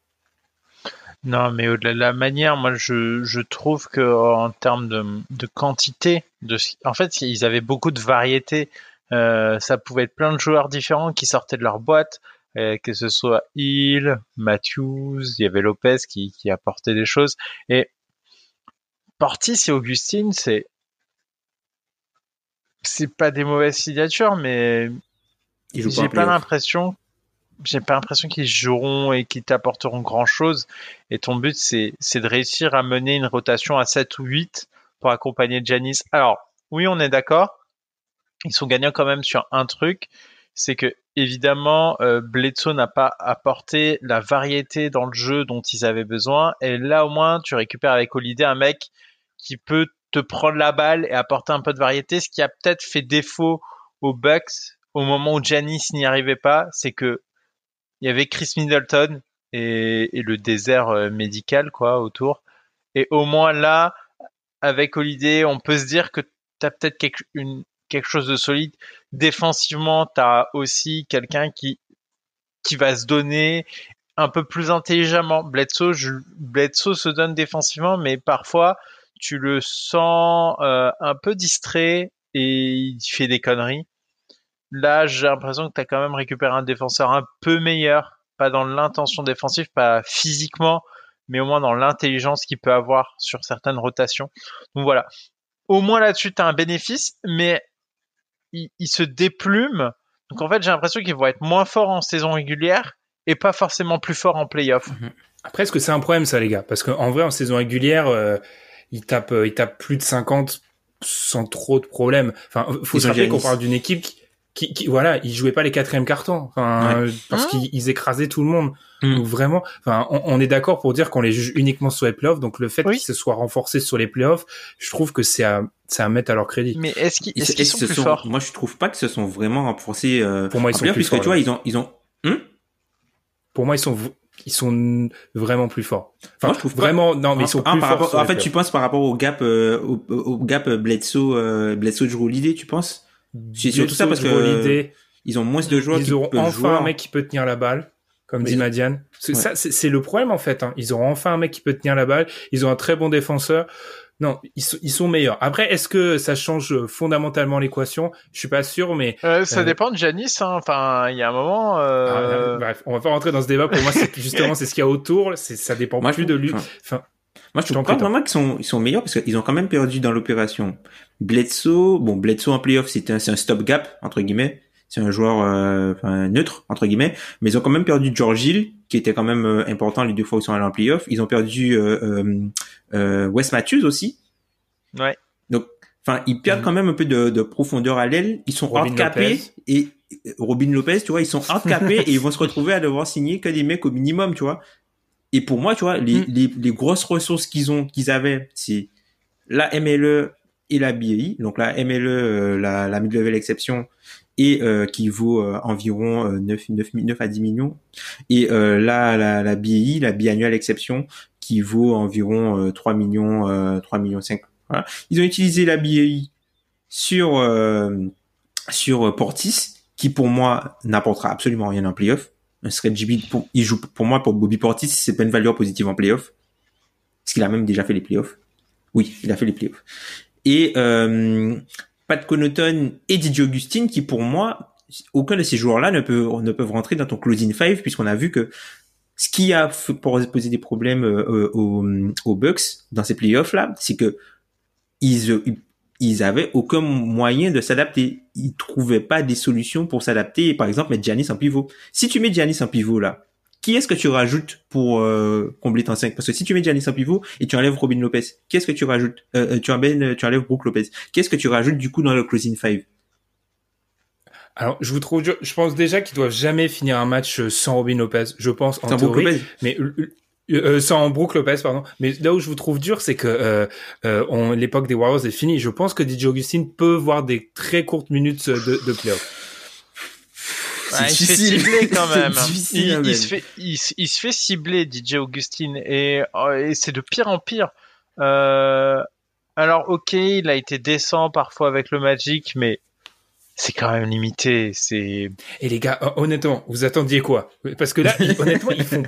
Non, mais au-delà de la manière, moi, je, je trouve que en termes de, de quantité, de, en fait, ils avaient beaucoup de variété. Euh, ça pouvait être plein de joueurs différents qui sortaient de leur boîte, euh, que ce soit Hill, Matthews, il y avait Lopez qui, qui apportait des choses. Et Portis et Augustine, c'est c'est pas des mauvaises signatures, mais pas j'ai pas l'impression j'ai pas l'impression qu'ils joueront et qu'ils t'apporteront grand chose et ton but c'est c'est de réussir à mener une rotation à 7 ou 8 pour accompagner Janis. Alors, oui, on est d'accord. Ils sont gagnants quand même sur un truc, c'est que évidemment euh, Bledsoe n'a pas apporté la variété dans le jeu dont ils avaient besoin et là au moins tu récupères avec Holiday un mec qui peut te prendre la balle et apporter un peu de variété, ce qui a peut-être fait défaut aux Bucks au moment où Janis n'y arrivait pas, c'est que il y avait Chris Middleton et, le désert euh, médical quoi autour. Et au moins là, avec Holiday, on peut se dire que tu as peut-être quelque, chose de solide. Défensivement, tu as aussi quelqu'un qui, qui va se donner un peu plus intelligemment. Bledsoe se donne défensivement, mais parfois tu le sens euh, un peu distrait et il fait des conneries. Là, j'ai l'impression que tu as quand même récupéré un défenseur un peu meilleur, pas dans l'intention défensive, pas physiquement, mais au moins dans l'intelligence qu'il peut avoir sur certaines rotations. Donc voilà. Au moins là-dessus, tu as un bénéfice, mais il, il se déplume. Donc en fait, j'ai l'impression qu'ils vont être moins forts en saison régulière et pas forcément plus forts en playoff. Après, est-ce que c'est un problème ça, les gars? Parce qu'en vrai, en saison régulière, euh, ils tapent, euh, ils tapent plus de 50 sans trop de problèmes. Enfin, faut se rappeler qu'on parle d'une équipe qui, qui, qui- voilà, ils jouaient pas les quatrièmes cartons, enfin, parce Hein qu'ils ils écrasaient tout le monde. Mm. Donc vraiment, enfin, on, on est d'accord pour dire qu'on les juge uniquement sur les playoffs. Donc le fait Oui. qu'ils se soient renforcés sur les playoffs, je trouve que c'est à, c'est à mettre à leur crédit. Mais est-ce qu'ils Ils- est-ce qu'ils sont plus forts? Moi, je trouve pas que se sont vraiment renforcés. Euh, Pour moi, ils en sont plus puisque forts, tu vois, là. ils ont, ils ont. Hum Pour moi, ils sont, ils sont vraiment plus forts. Enfin, Moi, je trouve pas. vraiment, non, mais ils sont Ah, plus par forts. rapport, en fait, playoffs. tu penses par rapport au gap, euh, au, au gap Bledsoe, euh, Bledsoe Drew Holiday, tu penses? C'est surtout ça parce que ils ont moins de joueurs ils qui auront enfin jouer. un mec qui peut tenir la balle, comme Mais dit ils- Madiane. Ouais. ça, c'est le problème en fait. Hein. Ils auront enfin un mec qui peut tenir la balle. Ils ont un très bon défenseur. Non, ils sont, ils sont meilleurs. Après, est-ce que ça change fondamentalement l'équation? Je suis pas sûr, mais Euh, Ça Euh, dépend de Janis. Hein. Enfin, il y a un moment. euh, Ah, bref, on va pas rentrer dans ce débat. Pour moi, c'est justement c'est ce qu'il y a autour. C'est ça dépend Moi, je plus de lui. Enfin, Moi, je trouve pas vraiment qu'ils sont, ils sont meilleurs parce qu'ils ont quand même perdu dans l'opération. Bledsoe, bon, Bledsoe en playoff, c'est un, c'est un stop gap, entre guillemets. C'est un joueur, euh, enfin, neutre, entre guillemets. Mais ils ont quand même perdu George Hill, qui était quand même euh, important les deux fois où ils sont allés en playoff. Ils ont perdu, euh, euh, euh, Wes Matthews aussi. Ouais. Donc, enfin, ils perdent Mhm. quand même un peu de, de profondeur à l'aile. Ils sont Robin handicapés Lopez. et euh, Robin Lopez, tu vois, ils sont handicapés et ils vont se retrouver à devoir signer que des mecs au minimum, tu vois. Et pour moi, tu vois, les, Mm. les, les grosses ressources qu'ils ont, qu'ils avaient, c'est la MLE et la BAI. Donc la MLE, euh, la, la mid-level exception et qui vaut environ 9, 9, 9 à 10 millions. Et là, la, la BI, la biannuelle exception, qui vaut environ 3 millions, 3 millions 5. Voilà. Ils ont utilisé la BI sur sur Portis, qui pour moi n'apportera absolument rien en playoff. Un GB, pour, il joue pour moi pour Bobby Portis, c'est pas une valeur positive en playoff. Parce qu'il a même déjà fait les playoffs. Oui, il a fait les playoffs. Et euh, Pat Connaughton et DJ Augustine, qui pour moi, aucun de ces joueurs-là ne, peut, ne peuvent rentrer dans ton closing five, puisqu'on a vu que ce qui a poser des problèmes euh, aux, aux Bucks dans ces playoffs-là, c'est que ils, ils ils avaient aucun moyen de s'adapter. Ils trouvaient pas des solutions pour s'adapter. Par exemple, mettre Giannis en pivot. Si tu mets Giannis en pivot là, qui est-ce que tu rajoutes pour euh, combler ton 5 Parce que si tu mets Giannis en pivot et tu enlèves Robin Lopez, qu'est-ce que tu rajoutes? Euh, euh, Tu enlèves, tu enlèves Brook Lopez. Qu'est-ce que tu rajoutes du coup dans le closing 5 alors, je vous trouve, je pense déjà qu'ils doivent jamais finir un match sans Robin Lopez. Je pense en théorie, mais euh, sans Brook Lopez, pardon. Mais là où je vous trouve dur, c'est que euh, euh, l'époque des Warriors est finie. Je pense que DJ Augustine peut voir des très courtes minutes de, de playoff. il se fait cibler quand même. il, se fait, il, se fait cibler DJ Augustine et, et c'est de pire en pire. Euh, alors ok, il a été décent parfois avec le Magic, mais c'est quand même limité. C'est. Et les gars, honnêtement, vous attendiez quoi? Parce que là, honnêtement, ils font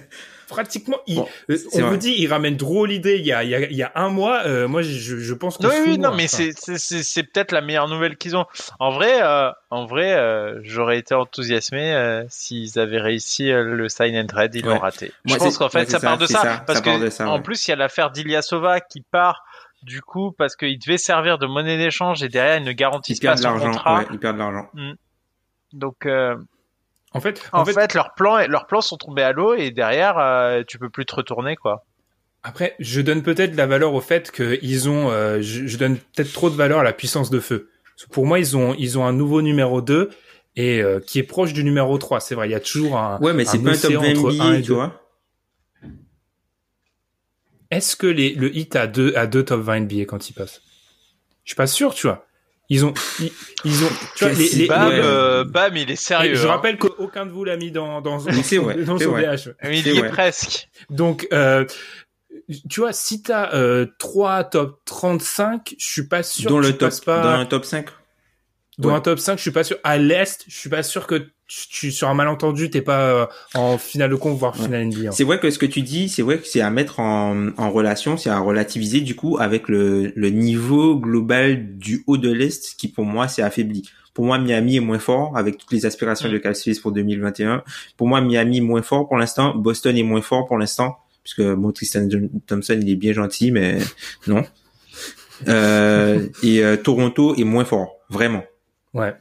pratiquement. Il, euh, on vous dit, il ramène trop l'idée il y a, il y a, il y a un mois. Euh, moi, je, je pense que. Oui, oui, non, mais c'est, c'est, c'est peut-être la meilleure nouvelle qu'ils ont. En vrai, euh, en vrai, euh, j'aurais été enthousiasmé euh, s'ils avaient réussi le sign and trade. Ils l'ont raté. je pense qu'en fait, ça, part de ça, parce que en plus, il y a l'affaire d'Iliasova qui part du coup parce qu'il devait servir de monnaie d'échange et derrière ils ne garantissent pas son contrat. Ouais, ils perdent de l'argent. Mm. Donc euh, en fait, en, fait, leurs plans, leurs plans sont tombés à l'eau et derrière, euh, tu peux plus te retourner, quoi. Après, je donne peut-être la valeur au fait qu'ils ont, euh, je, donne peut-être trop de valeur à la puissance de feu. Pour moi, ils ont, ils ont un nouveau numéro 2 et euh, qui est proche du numéro 3. C'est vrai, il y a toujours un. Ouais, mais c'est pas un top 20 tu vois. Est-ce que les, le hit a deux, a deux top 20 NBA quand il passe? Je suis pas sûr, tu vois. Ils ont, ils, ont, tu vois, les, les, Bam, euh, Bam, il est sérieux. Je hein. rappelle qu'aucun de vous l'a mis dans, dans, dans, son, dans son DH. Il y est presque. Donc, euh, tu vois, si t'as euh, 3 top 35, je suis pas sûr dans que le tu top, passes pas... Dans un top 5 Dans un top 5, je suis pas sûr. À l'Est, je suis pas sûr que tu, sur un malentendu, t'es pas euh, en finale de con, voire finale NBA. C'est vrai que ce que tu dis, c'est vrai que c'est à mettre en, en relation, c'est à relativiser du coup avec le, le niveau global du haut de l'Est qui pour moi s'est affaibli. Pour moi, Miami est moins fort avec toutes les aspirations mm. de Cal pour 2021. Pour moi, Miami est moins fort pour l'instant. Boston est moins fort pour l'instant. Puisque bon, Tristan Thompson, il est bien gentil, mais non. Euh, et euh, Toronto est moins fort, vraiment. Ouais.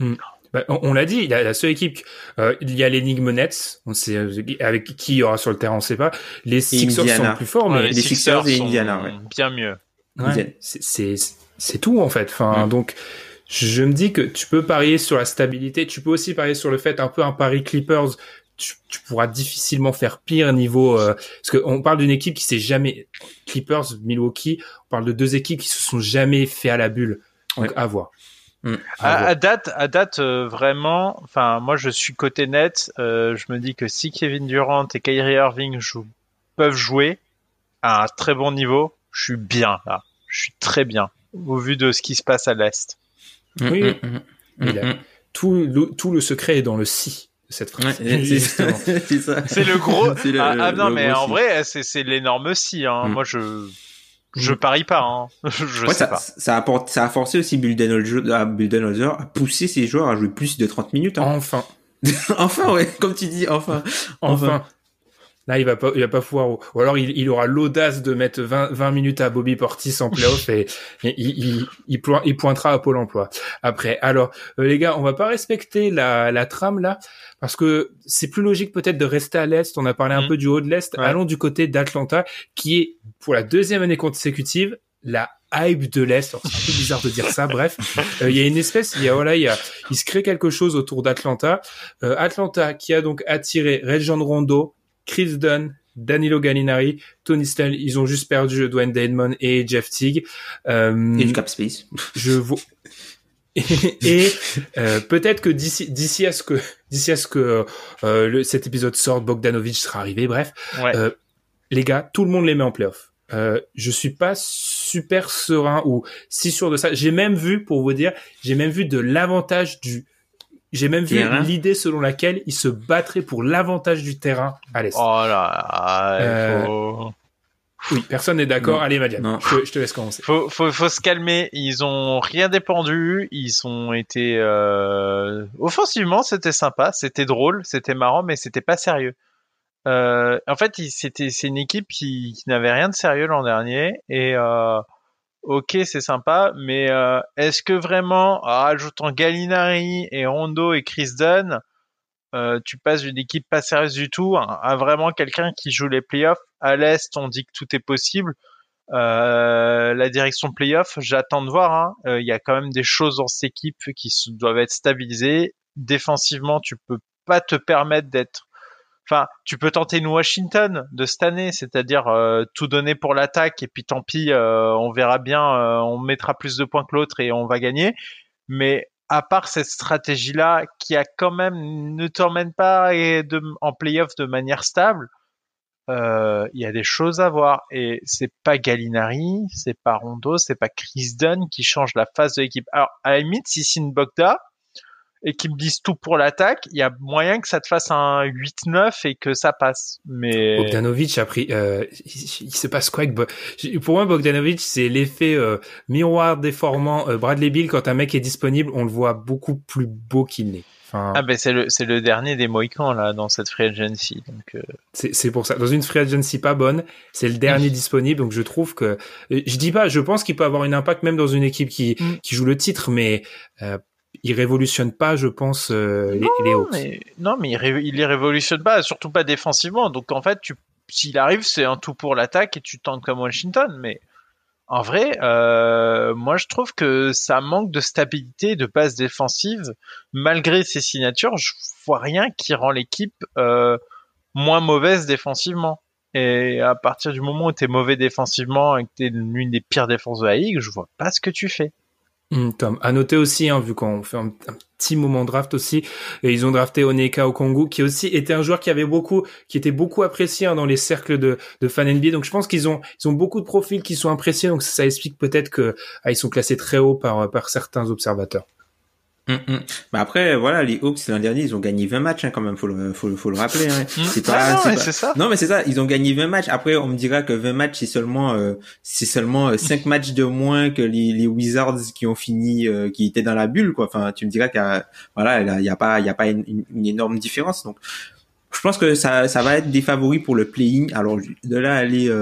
Mm. Bah, on, l'a dit, la, la seule équipe, euh, il y a l'énigme Nets, on sait euh, avec qui il y aura sur le terrain, on sait pas. Les Sixers sont plus forts, mais les, Sixers, et Indiana, ouais. bien mieux. Ouais, c'est c'est tout en fait. Enfin, donc je me dis que tu peux parier sur la stabilité, tu peux aussi parier sur le fait un peu un pari Clippers. Tu, tu pourras difficilement faire pire niveau euh, parce qu'on parle d'une équipe qui s'est jamais Clippers Milwaukee on parle de deux équipes qui se sont jamais fait à la bulle donc à voir Mm. À, date, à date euh, vraiment, enfin moi je suis côté net. Euh, je me dis que si Kevin Durant et Kyrie Irving peuvent jouer à un très bon niveau, je suis bien là. Je suis très bien au vu de ce qui se passe à l'est. Mm, oui, mm, tout, le, tout le secret est dans le si cette phrase. C'est le gros. ah, ah non, mais en vrai, c'est l'énorme si. Hein. Moi, je je mm. parie pas, hein. je sais ça, pas. Ça a, ça a forcé aussi Budenholzer à, pousser ses joueurs à jouer plus de 30 minutes. Hein. Enfin. enfin, ouais, comme tu dis, enfin. Enfin. Là, il va pas, il va pas pouvoir, ou alors il, il aura l'audace de mettre 20, 20 minutes à Bobby Portis en playoff et, il, il, il, il, pointera à Pôle emploi. Après, alors, euh, les gars, on va pas respecter la, la trame là, parce que c'est plus logique peut-être de rester à l'Est. On a parlé un mm. peu du haut de l'Est. Allons du côté d'Atlanta, qui est, pour la deuxième année consécutive, la hype de l'Est. C'est un peu bizarre de dire ça, bref. Euh, il y a une espèce, il y a, voilà, il y a, il se crée quelque chose autour d'Atlanta. Euh, Atlanta qui a donc attiré Rajon Rondo, Chris Dunn, Danilo Gallinari, Tony Snell, ils ont juste perdu Dwayne Dedmon et Jeff Teague. Euh, et du cap space. je vois. et, euh, peut-être que d'ici d'ici à ce que d'ici à ce que euh, le, cet épisode sorte, Bogdanovic sera arrivé. Bref, euh, les gars, tout le monde les met en playoff. Euh, je suis pas super serein ou si sûr de ça. J'ai même vu, pour vous dire, j'ai même vu de l'avantage du j'ai même vu l'idée selon laquelle il se battrait pour l'avantage du terrain à l'Est. Oh là, euh, faut... Oui, personne n'est d'accord. Allez, Madiane, je, je, te laisse commencer. Faut, faut, faut se calmer. Ils ont rien dépendu. Ils ont été euh... offensivement, c'était sympa, c'était drôle, c'était marrant, mais c'était pas sérieux. Euh, en fait, c'était c'est une équipe qui, qui n'avait rien de sérieux l'an dernier et euh, ok, c'est sympa, mais euh, est-ce que vraiment, en rajoutant Gallinari et Rondo et Chris Dunn, euh, tu passes d'une équipe pas sérieuse du tout à, vraiment quelqu'un qui joue les playoffs À l'Est, on dit que tout est possible. Euh, la direction playoff, j'attends de voir. Hein. Il y a quand même des choses dans cette équipe qui doivent être stabilisées. Défensivement, tu peux pas te permettre d'être Enfin, tu peux tenter une Washington de cette année, c'est-à-dire euh, tout donner pour l'attaque et puis tant pis, euh, on verra bien, euh, on mettra plus de points que l'autre et on va gagner. Mais à part cette stratégie-là, qui a quand même ne t'emmène pas et de, en playoff de manière stable, il y a des choses à voir. Et c'est pas Gallinari, c'est pas Rondo, c'est pas Chris Dunn qui change la phase de l'équipe. Alors à la limite, si Bogda, et qui me disent tout pour l'attaque, il y a moyen que ça te fasse un 8-9 et que ça passe. Mais Bogdanovic a pris. Euh, il, se passe quoi avec Pour moi, Bogdanovic, c'est l'effet euh, miroir déformant euh, Bradley Bill. Quand un mec est disponible, on le voit beaucoup plus beau qu'il n'est. Enfin... Ah ben c'est le c'est le dernier des Mohicans là dans cette free agency donc euh... c'est pour ça dans une free agency pas bonne c'est le dernier disponible donc je trouve que je dis pas je pense qu'il peut avoir un impact même dans une équipe qui mm. qui joue le titre mais euh, il révolutionne pas, je pense, euh, les, les Hawks. Mais, non, mais il, les révolutionne pas, surtout pas défensivement. Donc en fait, s'il arrive, c'est un tout pour l'attaque et tu tentes comme Washington. Mais en vrai, euh, moi je trouve que ça manque de stabilité, de base défensive. Malgré ses signatures, je vois rien qui rend l'équipe euh, moins mauvaise défensivement. Et à partir du moment où tu es mauvais défensivement et que tu es l'une des pires défenses de la ligue, je vois pas ce que tu fais. Mmh, Tom, à noter aussi, hein, vu qu'on fait un, petit moment draft aussi, et ils ont drafté Oneka Okongu, qui aussi était un joueur qui avait beaucoup, qui était beaucoup apprécié hein, dans les cercles de, de fans NBA. Donc je pense qu'ils ont, ils ont beaucoup de profils qui sont appréciés. Donc ça, explique peut-être que ah, ils sont classés très haut par certains observateurs. Hum, hum. Bah après voilà les Hawks l'an dernier ils ont gagné 20 matchs hein, quand même faut le faut, faut le rappeler hein. Hum. c'est pas, ah non, c'est ça non mais c'est ça ils ont gagné 20 matchs après on me dira que 20 matchs c'est seulement euh, c'est seulement 5 euh, matchs de moins que les, les Wizards qui ont fini euh, qui étaient dans la bulle quoi enfin tu me diras qu'il y a voilà il y a pas il y a pas une, une, énorme différence donc je pense que ça ça va être des favoris pour le playing alors de là aller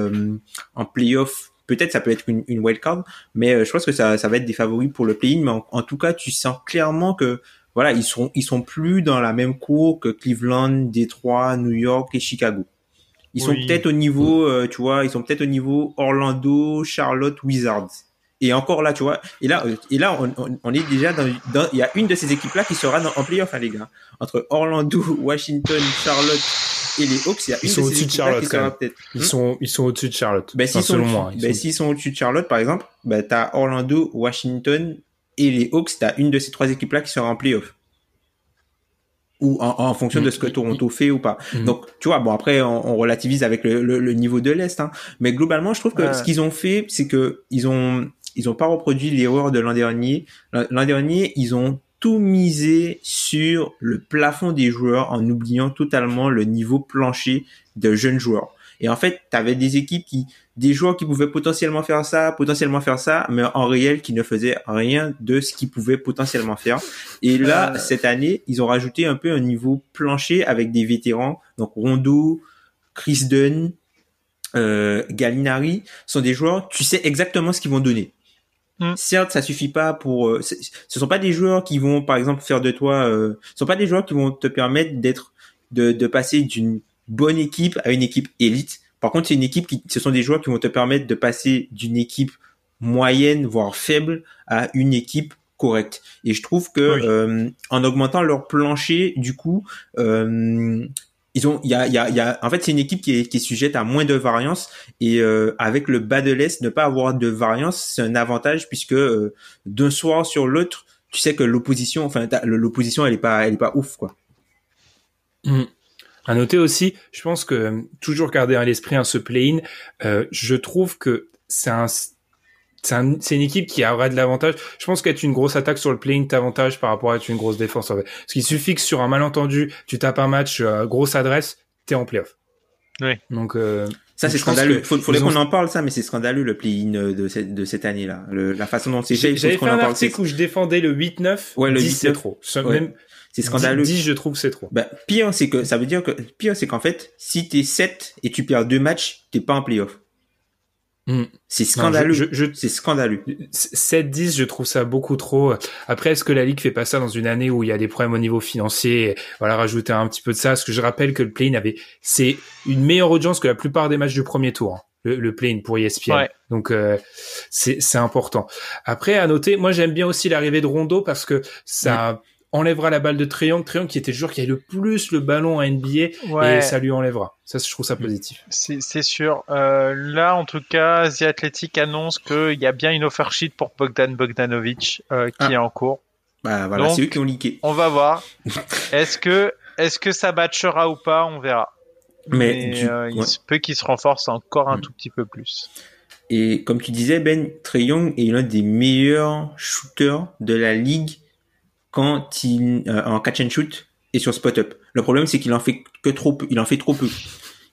en playoff peut-être ça peut être une, une wildcard, mais euh, je pense que ça, ça va être des favoris pour le play-in. Mais en, tout cas, tu sens clairement que voilà, ils sont ils sont plus dans la même cour que Cleveland, Detroit, New York et Chicago. Ils sont peut-être au niveau, euh, tu vois, ils sont peut-être au niveau Orlando, Charlotte, Wizards. Et encore là, tu vois, et là, et là, on, on, est déjà dans, il y a une de ces équipes-là qui sera dans, en playoff, hein, les gars. Entre Orlando, Washington, Charlotte et les Hawks, il y a ils sont au-dessus de Charlotte Ils hmm? sont ils sont au-dessus de Charlotte. Ben, s'ils sont, moi, ben, s'ils sont au-dessus de Charlotte par exemple, ben t'as Orlando, Washington et les Hawks, t'as une de ces trois équipes là qui sera en playoff. Ou en, en fonction de ce que hmm. Toronto fait ou pas. Hmm. Donc tu vois, bon après on, on relativise avec le, le, niveau de l'est, hein. mais globalement je trouve que ce qu'ils ont fait, c'est que ils ont ils ont pas reproduit l'erreur de l'an dernier. L'an dernier ils ont tout miser sur le plafond des joueurs en oubliant totalement le niveau plancher de jeunes joueurs. Et en fait, tu avais des équipes qui, des joueurs qui pouvaient potentiellement faire ça, potentiellement faire ça, mais en réel qui ne faisaient rien de ce qu'ils pouvaient potentiellement faire. Et là, euh. cette année, ils ont rajouté un peu un niveau plancher avec des vétérans. Donc Rondo, Chris Dunn, euh, Gallinari sont des joueurs, tu sais exactement ce qu'ils vont donner. Mm. Certes, ça suffit pas pour. Euh, ce sont pas des joueurs qui vont, par exemple, faire de toi. Euh, ce sont pas des joueurs qui vont te permettre d'être, de, de passer d'une bonne équipe à une équipe élite. Par contre, c'est une équipe qui, ce sont des joueurs qui vont te permettre de passer d'une équipe moyenne voire faible à une équipe correcte. Et je trouve que euh, en augmentant leur plancher, du coup, euh, ils ont, il y a, y y a, en fait, c'est une équipe qui est, qui est sujette à moins de variance et euh, avec le bas de l'est, ne pas avoir de variance, c'est un avantage puisque euh, d'un soir sur l'autre, tu sais que l'opposition, enfin l'opposition elle est pas, elle est pas ouf quoi. Mmh. À noter aussi, je pense que toujours garder à l'esprit un ce play-in, euh, je trouve que c'est un c'est un, une équipe qui aura de l'avantage. Je pense qu'être une grosse attaque sur le play-in t'avantage par rapport à être une grosse défense. En fait. Parce qu'il suffit que sur un malentendu, tu tapes un match, euh, grosse adresse, t'es en playoff. Oui. Donc euh, ça c'est scandaleux. Il faudrait qu'on en parle ça, mais c'est scandaleux le play-in de cette, de cette année-là. La façon dont c'est fait. J'avais fait un article où je défendais le 8-9. Ouais, le 10 c'est trop. C'est scandaleux. 10, je trouve c'est trop. Bah, pire, c'est que ça veut dire que pire, c'est qu'en fait, si t'es 7 et tu perds deux matchs, t'es pas en playoff. Mm. C'est scandaleux. Je, je, c'est scandaleux. 7-10, je trouve ça beaucoup trop. Après, est-ce que la Ligue fait pas ça dans une année où il y a des problèmes au niveau financier Voilà, rajouter un petit peu de ça? Parce que je rappelle que le play-in avait, c'est une meilleure audience que la plupart des matchs du premier tour. Hein, le, le play-in pour ESPN. Donc euh, c'est c'est important. Après, à noter, moi j'aime bien aussi l'arrivée de Rondo parce que ça enlèvera la balle de Triangle, Triangle qui était le joueur qui avait le plus le ballon à NBA et ça lui enlèvera. Ça, je trouve ça positif. C'est sûr. Euh, là, en tout cas, The Athletic annonce qu'il y a bien une offer sheet pour Bogdan Bogdanovic euh, qui ah. est en cours. Bah voilà, c'est eux qui ont leaké. On va voir. est-ce que est-ce que ça batchera ou pas On verra. Mais, euh, il se peut qu'il se renforce encore un mm. tout petit peu plus. Et comme tu disais, Ben, Trey Young est l'un des meilleurs shooters de la ligue quand il euh, en catch and shoot et sur spot up. Le problème c'est qu'il en fait que trop peu, il en fait trop peu.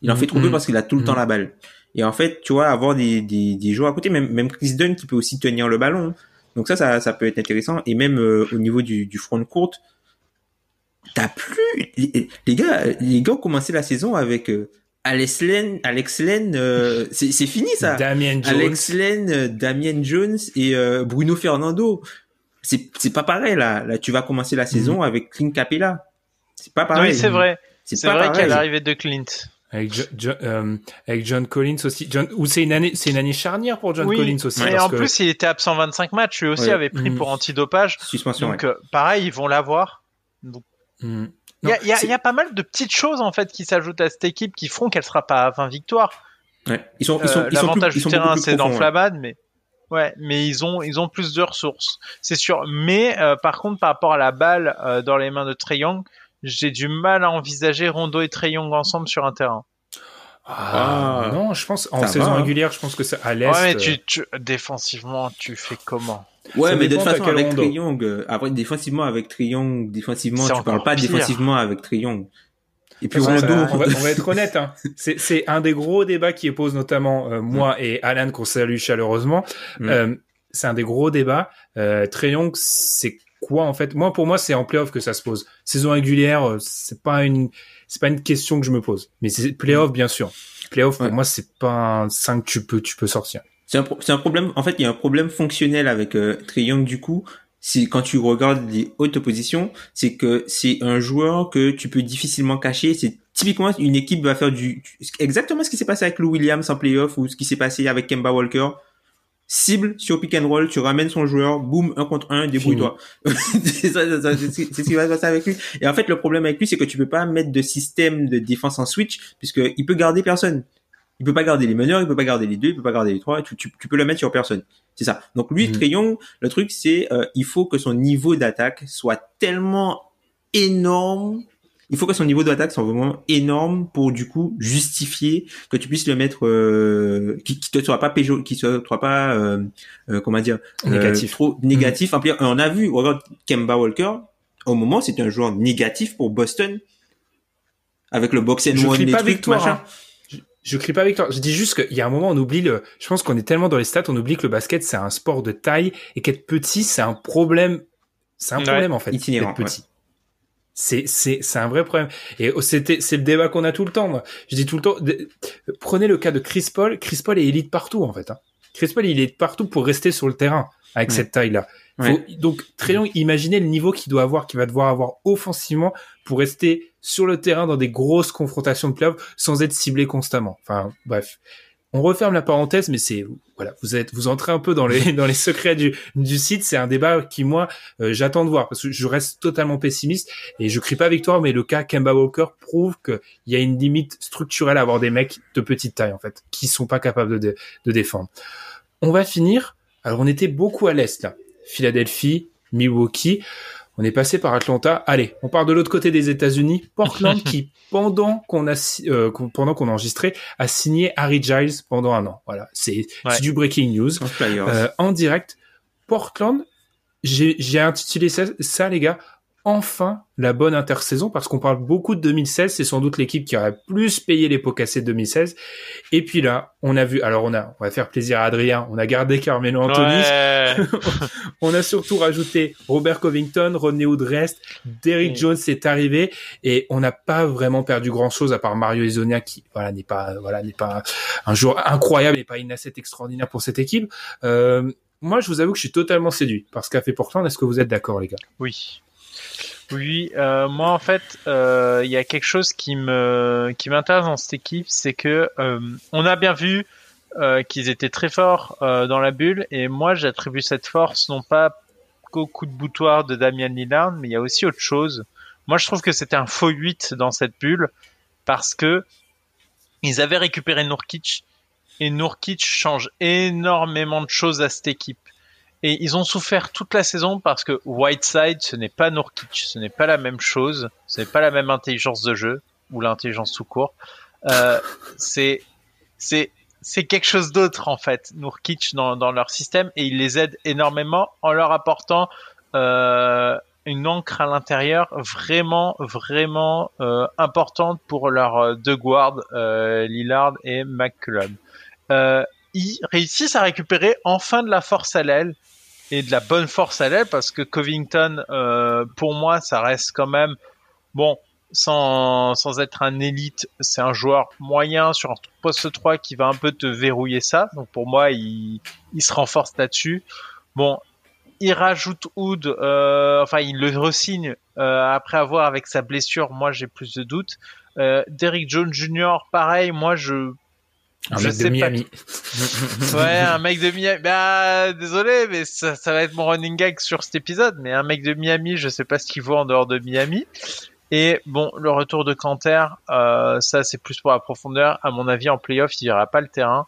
Il en fait trop peu mm-hmm. parce qu'il a tout le temps la balle. Et en fait, tu vois, avoir des, des, des joueurs à côté, même, même Chris Dunn qui peut aussi tenir le ballon. Donc ça, ça, ça peut être intéressant. Et même euh, au niveau du, du front court, t'as plus les, gars, les gars ont commencé la saison avec euh, Alex Len, Alex Len, euh, c'est fini ça. Damien Jones. Alex Len, Damien Jones et Bruno Fernando c'est c'est pas pareil là. Là, tu vas commencer la saison mhm. avec Clint Capella. C'est pas pareil. Oui, c'est vrai. C'est vrai a l'arrivée de Clint. Avec, euh, avec John Collins aussi. John, ou c'est une année, c'est une année charnière pour John Collins aussi. Et en plus, il était absent 25 matchs. Lui aussi avait pris mhm. pour antidopage. Suspension. Donc, euh, pareil, ils vont l'avoir. Donc, mhm. il y, a, y, a, y, a, pas mal de petites choses en fait qui s'ajoutent à cette équipe qui feront qu'elle sera pas à 20 victoires. Ouais. Ils sont, ils sont, euh, L'avantage du terrain, c'est dans Flabad, mais Ouais, mais ils ont ils ont plus de ressources, c'est sûr. Mais euh, par contre, par rapport à la balle euh, dans les mains de Trey Young, j'ai du mal à envisager Rondo et Trey Young ensemble sur un terrain. Ah, ah. non, je pense en saison hein. régulière, je pense que ça à l'est. Ouais, mais tu, tu, défensivement, tu fais comment? Ouais, mais de toute façon avec Trey Young, après défensivement avec Trey Young, défensivement, tu parles pas défensivement avec Trey Young. Et puis on, va, on, va, être honnête, hein. c'est un des gros débats qui pose notamment euh, moi mm. et Alan qu'on salue chaleureusement. Mm. Euh, c'est un des gros débats. Euh, Young, c'est quoi en fait? Moi, pour moi, c'est en playoff que ça se pose. Saison régulière, euh, c'est pas une, c'est pas une question que je me pose. Mais c'est playoff, mm. bien sûr. Playoff, pour moi, c'est pas un 5 que tu peux, tu peux sortir. C'est un, un, problème. En fait, il y a un problème fonctionnel avec euh, Young du coup c'est quand tu regardes les hautes positions, c'est que c'est un joueur que tu peux difficilement cacher. C'est typiquement une équipe va faire du exactement ce qui s'est passé avec Lou Williams en playoff ou ce qui s'est passé avec Kemba Walker. Cible sur pick and roll, tu ramènes son joueur, boum, un contre un, débrouille-toi. c'est ce qui va se passer avec lui. Et en fait, le problème avec lui, c'est que tu peux pas mettre de système de défense en switch, puisque il peut garder personne. Il peut pas garder les meneurs, il peut pas garder les deux, il peut pas garder les trois. Tu, tu, peux le mettre sur personne. C'est ça. Donc lui, mmh. le truc c'est, euh, il faut que son niveau d'attaque soit tellement énorme. Il faut que son niveau d'attaque soit vraiment énorme pour du coup justifier que tu puisses le mettre, euh, qui, qui te soit pas péjo, qui soit pas, euh, euh comment dire, euh, négatif, trop négatif. Mmh. On a vu, regarde Kemba Walker. Au moment, c'était un joueur négatif pour Boston avec le box and one, les trucs, machin. Je crie pas avec toi. Je dis juste qu'il y a un moment, on oublie le. Je pense qu'on est tellement dans les stats, on oublie que le basket c'est un sport de taille et qu'être petit c'est un problème. C'est un problème en fait. Itinérant. petit. C'est c'est c'est un vrai problème. Et c'était c'est le débat qu'on a tout le temps. Moi. Je dis tout le temps. Prenez le cas de Chris Paul. Chris Paul est élite partout en fait. Hein. Chris Paul il est partout pour rester sur le terrain avec cette taille là. Donc très long, imaginez le niveau qu'il doit avoir, qu'il va devoir avoir offensivement pour rester sur le terrain dans des grosses confrontations de playoffs sans être ciblé constamment. Enfin, bref. On referme la parenthèse, mais c'est voilà, vous êtes vous entrez un peu dans les dans les secrets du du site. C'est un débat qui moi euh, j'attends de voir parce que je reste totalement pessimiste et je crie pas victoire, mais le cas Kemba Walker prouve qu'il y a une limite structurelle à avoir des mecs de petite taille en fait qui sont pas capables de de défendre. On va finir. Alors on était beaucoup à l'est là. Philadelphie, Milwaukee. On est passé par Atlanta. Allez, on part de l'autre côté des États-Unis. Portland qui, pendant qu'on a euh, pendant qu'on enregistrait, a signé Harry Giles pendant un an. Voilà, c'est du breaking news euh, en direct. Portland, j'ai intitulé ça, ça, les gars, enfin la bonne intersaison parce qu'on parle beaucoup de 2016, c'est sans doute l'équipe qui aurait plus payé les pots cassés de 2016. Et puis là, on a vu, alors on a, on va faire plaisir à Adrien, on a gardé Carmelo Anthony, on a surtout rajouté Robert Covington, Rodney Woodrest, Derrick mm. Jones est arrivé et on n'a pas vraiment perdu grand chose à part Mario Isonia qui, voilà, n'est pas, voilà, n'est pas un joueur incroyable et pas une asset extraordinaire pour cette équipe. Euh, moi, je vous avoue que je suis totalement séduit par ce qu'a fait Portland. Est-ce que vous êtes d'accord, les gars? Oui. Oui, euh, moi en fait, euh, il y a quelque chose qui me qui m'intéresse dans cette équipe, c'est que euh, on a bien vu qu'ils étaient très forts dans la bulle, et moi j'attribue cette force non pas qu'au coup de boutoir de Damian Lillard, mais il y a aussi autre chose. Moi je trouve que c'était un faux 8 dans cette bulle parce que ils avaient récupéré Nurkic et Nurkic change énormément de choses à cette équipe. Et ils ont souffert toute la saison parce que Whiteside, ce n'est pas Nurkic, ce n'est pas la même chose, ce n'est pas la même intelligence de jeu ou l'intelligence tout court. Euh, c'est c'est c'est quelque chose d'autre en fait, Nurkic dans, dans leur système et il les aide énormément en leur apportant euh, une encre à l'intérieur vraiment vraiment euh, importante pour leurs deux guards euh, Lillard et McCullum. Euh, ils réussissent à récupérer enfin de la force à l'aile et de la bonne force à l'aile parce que Covington, euh, pour moi, ça reste quand même bon. Sans, sans être un élite, c'est un joueur moyen sur un poste 3 qui va un peu te verrouiller ça. Donc pour moi, il, il se renforce là-dessus. Bon, il rajoute Hood, euh, enfin il le resigne euh, après avoir avec sa blessure. Moi, j'ai plus de doutes. Euh, Derrick Jones Jr. Pareil, moi je un mec de Miami. ouais, un mec de Miami. Bah, désolé, mais ça, ça, va être mon running gag sur cet épisode. Mais un mec de Miami, je sais pas ce qu'il vaut en dehors de Miami. Et bon, le retour de Canter, euh, ça c'est plus pour la profondeur. À mon avis, en playoff, il verra pas le terrain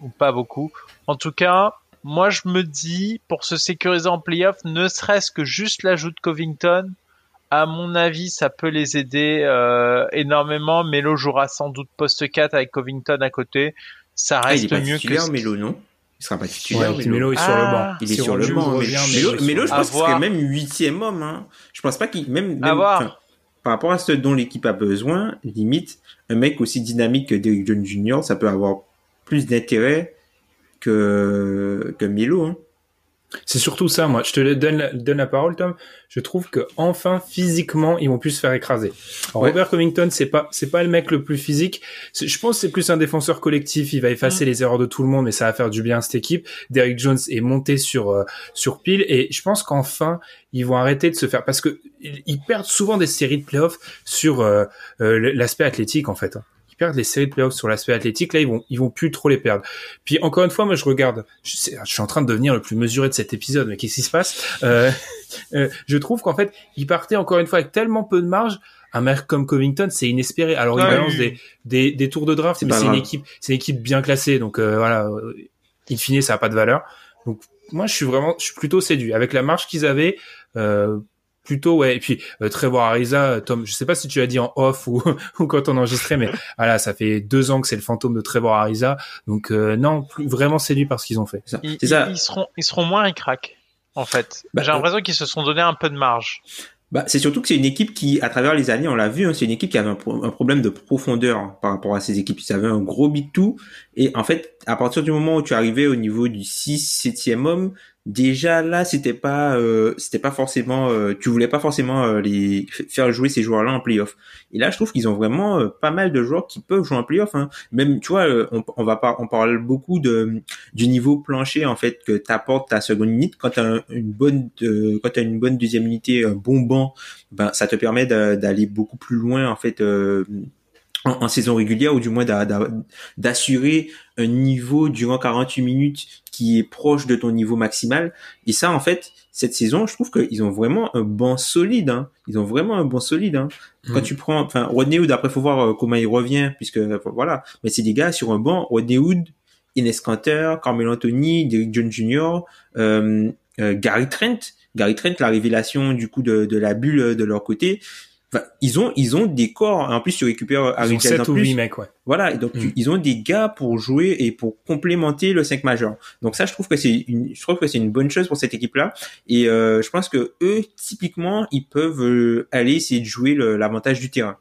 ou pas beaucoup. En tout cas, moi je me dis pour se sécuriser en playoff, ne serait-ce que juste l'ajout de Covington, à mon avis, ça peut les aider euh, énormément. Melo jouera sans doute poste 4 avec Covington à côté. Ça reste ah, il est mieux que Melo, non? Il sera pas titulaire. Ouais, Melo est sur le banc. Il est sur le banc. Melo, je pense qu'il serait même huitième homme. Hein. Je pense pas qu'il même, même par rapport à ce dont l'équipe a besoin, limite un mec aussi dynamique que Derrick Jones Jr. ça peut avoir plus d'intérêt que que Melo. Hein. C'est surtout ça, moi. Je te donne la, donne la parole, Tom. Je trouve que enfin physiquement, ils vont plus se faire écraser. Robert Covington, c'est pas c'est pas le mec le plus physique. Je pense que c'est plus un défenseur collectif. Il va effacer mm. les erreurs de tout le monde, mais ça va faire du bien à cette équipe. Derrick Jones est monté sur euh, sur pile, et je pense qu'enfin ils vont arrêter de se faire parce que ils perdent souvent des séries de playoffs sur euh, euh, l'aspect athlétique en fait perdent les séries de playoffs sur l'aspect athlétique, là ils vont ils vont plus trop les perdre. Puis encore une fois, moi je regarde, je, suis en train de devenir le plus mesuré de cet épisode, mais qu'est-ce qui se passe? Euh, euh, Je trouve qu'en fait, ils partaient encore une fois avec tellement peu de marge. Un mec comme Covington, c'est inespéré. Alors il balance des, des, des tours de draft, mais c'est une équipe, c'est une équipe bien classée, donc euh, voilà. In fine, ça a pas de valeur. Donc moi, je suis vraiment, je suis plutôt séduit avec la marge qu'ils avaient. Euh, plutôt ouais. Et puis euh, Trevor Ariza Tom je sais pas si tu as dit en off ou, ou quand on enregistrait mais voilà ça fait deux ans que c'est le fantôme de Trevor Ariza. Donc euh, non plus vraiment séduit par ce qu'ils ont fait. Ils, ils, seront ils seront moins un crack en fait. Bah, j'ai l'impression qu'ils se sont donné un peu de marge. Bah, c'est surtout que c'est une équipe qui, à travers les années, on l'a vu, hein, c'est une équipe qui avait un, problème de profondeur hein, par rapport à ces équipes. Ils avaient un gros big two. Et en fait, à partir du moment où tu arrivais au niveau du 6, 7e homme, déjà là c'était pas euh, c'était pas forcément euh, tu voulais pas forcément euh, les faire jouer ces joueurs là en playoff et là je trouve qu'ils ont vraiment pas mal de joueurs qui peuvent jouer en playoff hein. même tu vois on, va pas on parle beaucoup de du niveau plancher en fait que t'apportes ta seconde unité quand t'as une bonne quand t'as une bonne deuxième unité un bon banc ben ça te permet d'aller beaucoup plus loin en fait en, saison régulière ou du moins d'assurer un niveau durant 48 minutes qui est proche de ton niveau maximal. Et ça, en fait, cette saison, je trouve qu'ils ont vraiment un banc solide. Hein. Ils ont vraiment un banc solide. Hein. Quand mm. tu prends, enfin, Rodney Hood, après, faut voir euh, comment il revient, puisque voilà. Mais c'est des gars sur un banc. Rodney Hood, Ines Canter, Carmelo Anthony, Derrick John Jr., euh, euh, Gary Trent. Gary Trent, la révélation du coup de, de la bulle de leur côté. Enfin, ils ont ils ont des corps. En plus, tu récupères Harry Ils ont 7 en ou plus. 8 mecs, ouais. Voilà, et donc tu- Mm. ils ont des gars pour jouer et pour complémenter le 5 majeur. Donc ça, je trouve que c'est une, je trouve que c'est une bonne chose pour cette équipe-là. Et euh, je pense que eux, typiquement, ils peuvent euh, aller essayer de jouer l'avantage du terrain.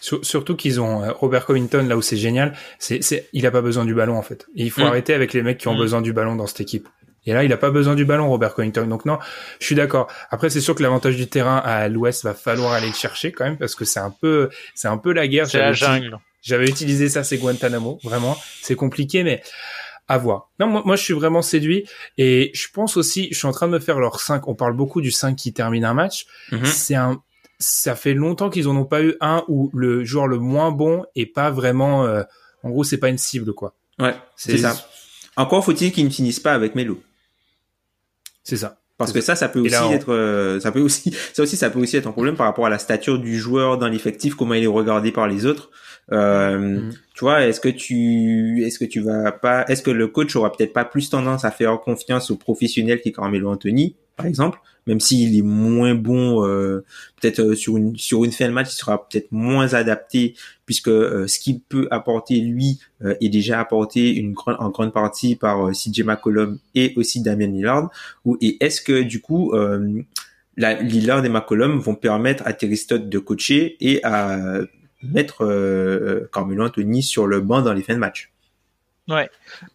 Sur- surtout qu'ils ont euh, Robert Covington là où c'est génial, c'est, c'est, il a pas besoin du ballon en fait. Et il faut Mm. arrêter avec les mecs qui ont Mm. besoin du ballon dans cette équipe. Et là, il a pas besoin du ballon, Robert Covington. Donc non, je suis d'accord. Après, c'est sûr que l'avantage du terrain à l'Ouest va falloir aller le chercher quand même parce que c'est un peu, c'est un peu la guerre. C'est la jungle. J'avais utilisé ça, c'est Guantanamo. Vraiment, c'est compliqué, mais à voir. Non, moi, moi, je suis vraiment séduit et je pense aussi, je suis en train de me faire leur 5. On parle beaucoup du 5 qui termine un match. Mhm. C'est un, ça fait longtemps qu'ils en ont pas eu un où le joueur le moins bon est pas vraiment, euh, en gros, c'est pas une cible, quoi. Ouais, c'est ça. Encore faut-il qu'ils ne finissent pas avec Melo. C'est ça. Parce que ça, ça peut aussi là, on- être, euh, ça peut aussi, ça aussi, ça peut aussi être un problème par rapport à la stature du joueur dans l'effectif, comment il est regardé par les autres. Euh, Mhm. Tu vois, est-ce que tu, est-ce que tu vas pas, est-ce que le coach aura peut-être pas plus tendance à faire confiance aux professionnels qui Carmelo Anthony, par exemple, même s'il est moins bon, euh, peut-être euh, sur une sur une fin de match, il sera peut-être moins adapté puisque euh, ce qu'il peut apporter lui est déjà apporté en grande partie par CJ McCollum et aussi Damian Lillard. Et est-ce que du coup la, Lillard et McCollum vont permettre à Terry de coacher et à mettre Carmelo Anthony sur le banc dans les fins de match? Ouais.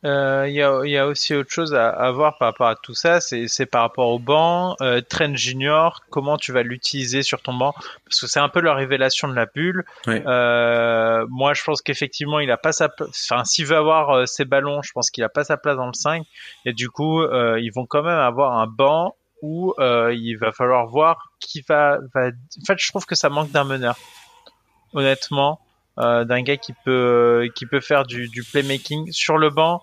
Euh, Il y, a, y a aussi autre chose à, à voir par rapport à tout ça, c'est par rapport au banc. Euh, Trent Junior, comment tu vas l'utiliser sur ton banc? Parce que c'est un peu la révélation de la bulle. Ouais. Euh, moi, je pense qu'effectivement, il a pas sa. Enfin, s'il veut avoir euh, ses ballons, je pense qu'il a pas sa place dans le 5. Et du coup, euh, ils vont quand même avoir un banc où euh, il va falloir voir qui va, va. En fait, je trouve que ça manque d'un meneur. Honnêtement d'un gars qui peut qui peut faire du, du playmaking sur le banc.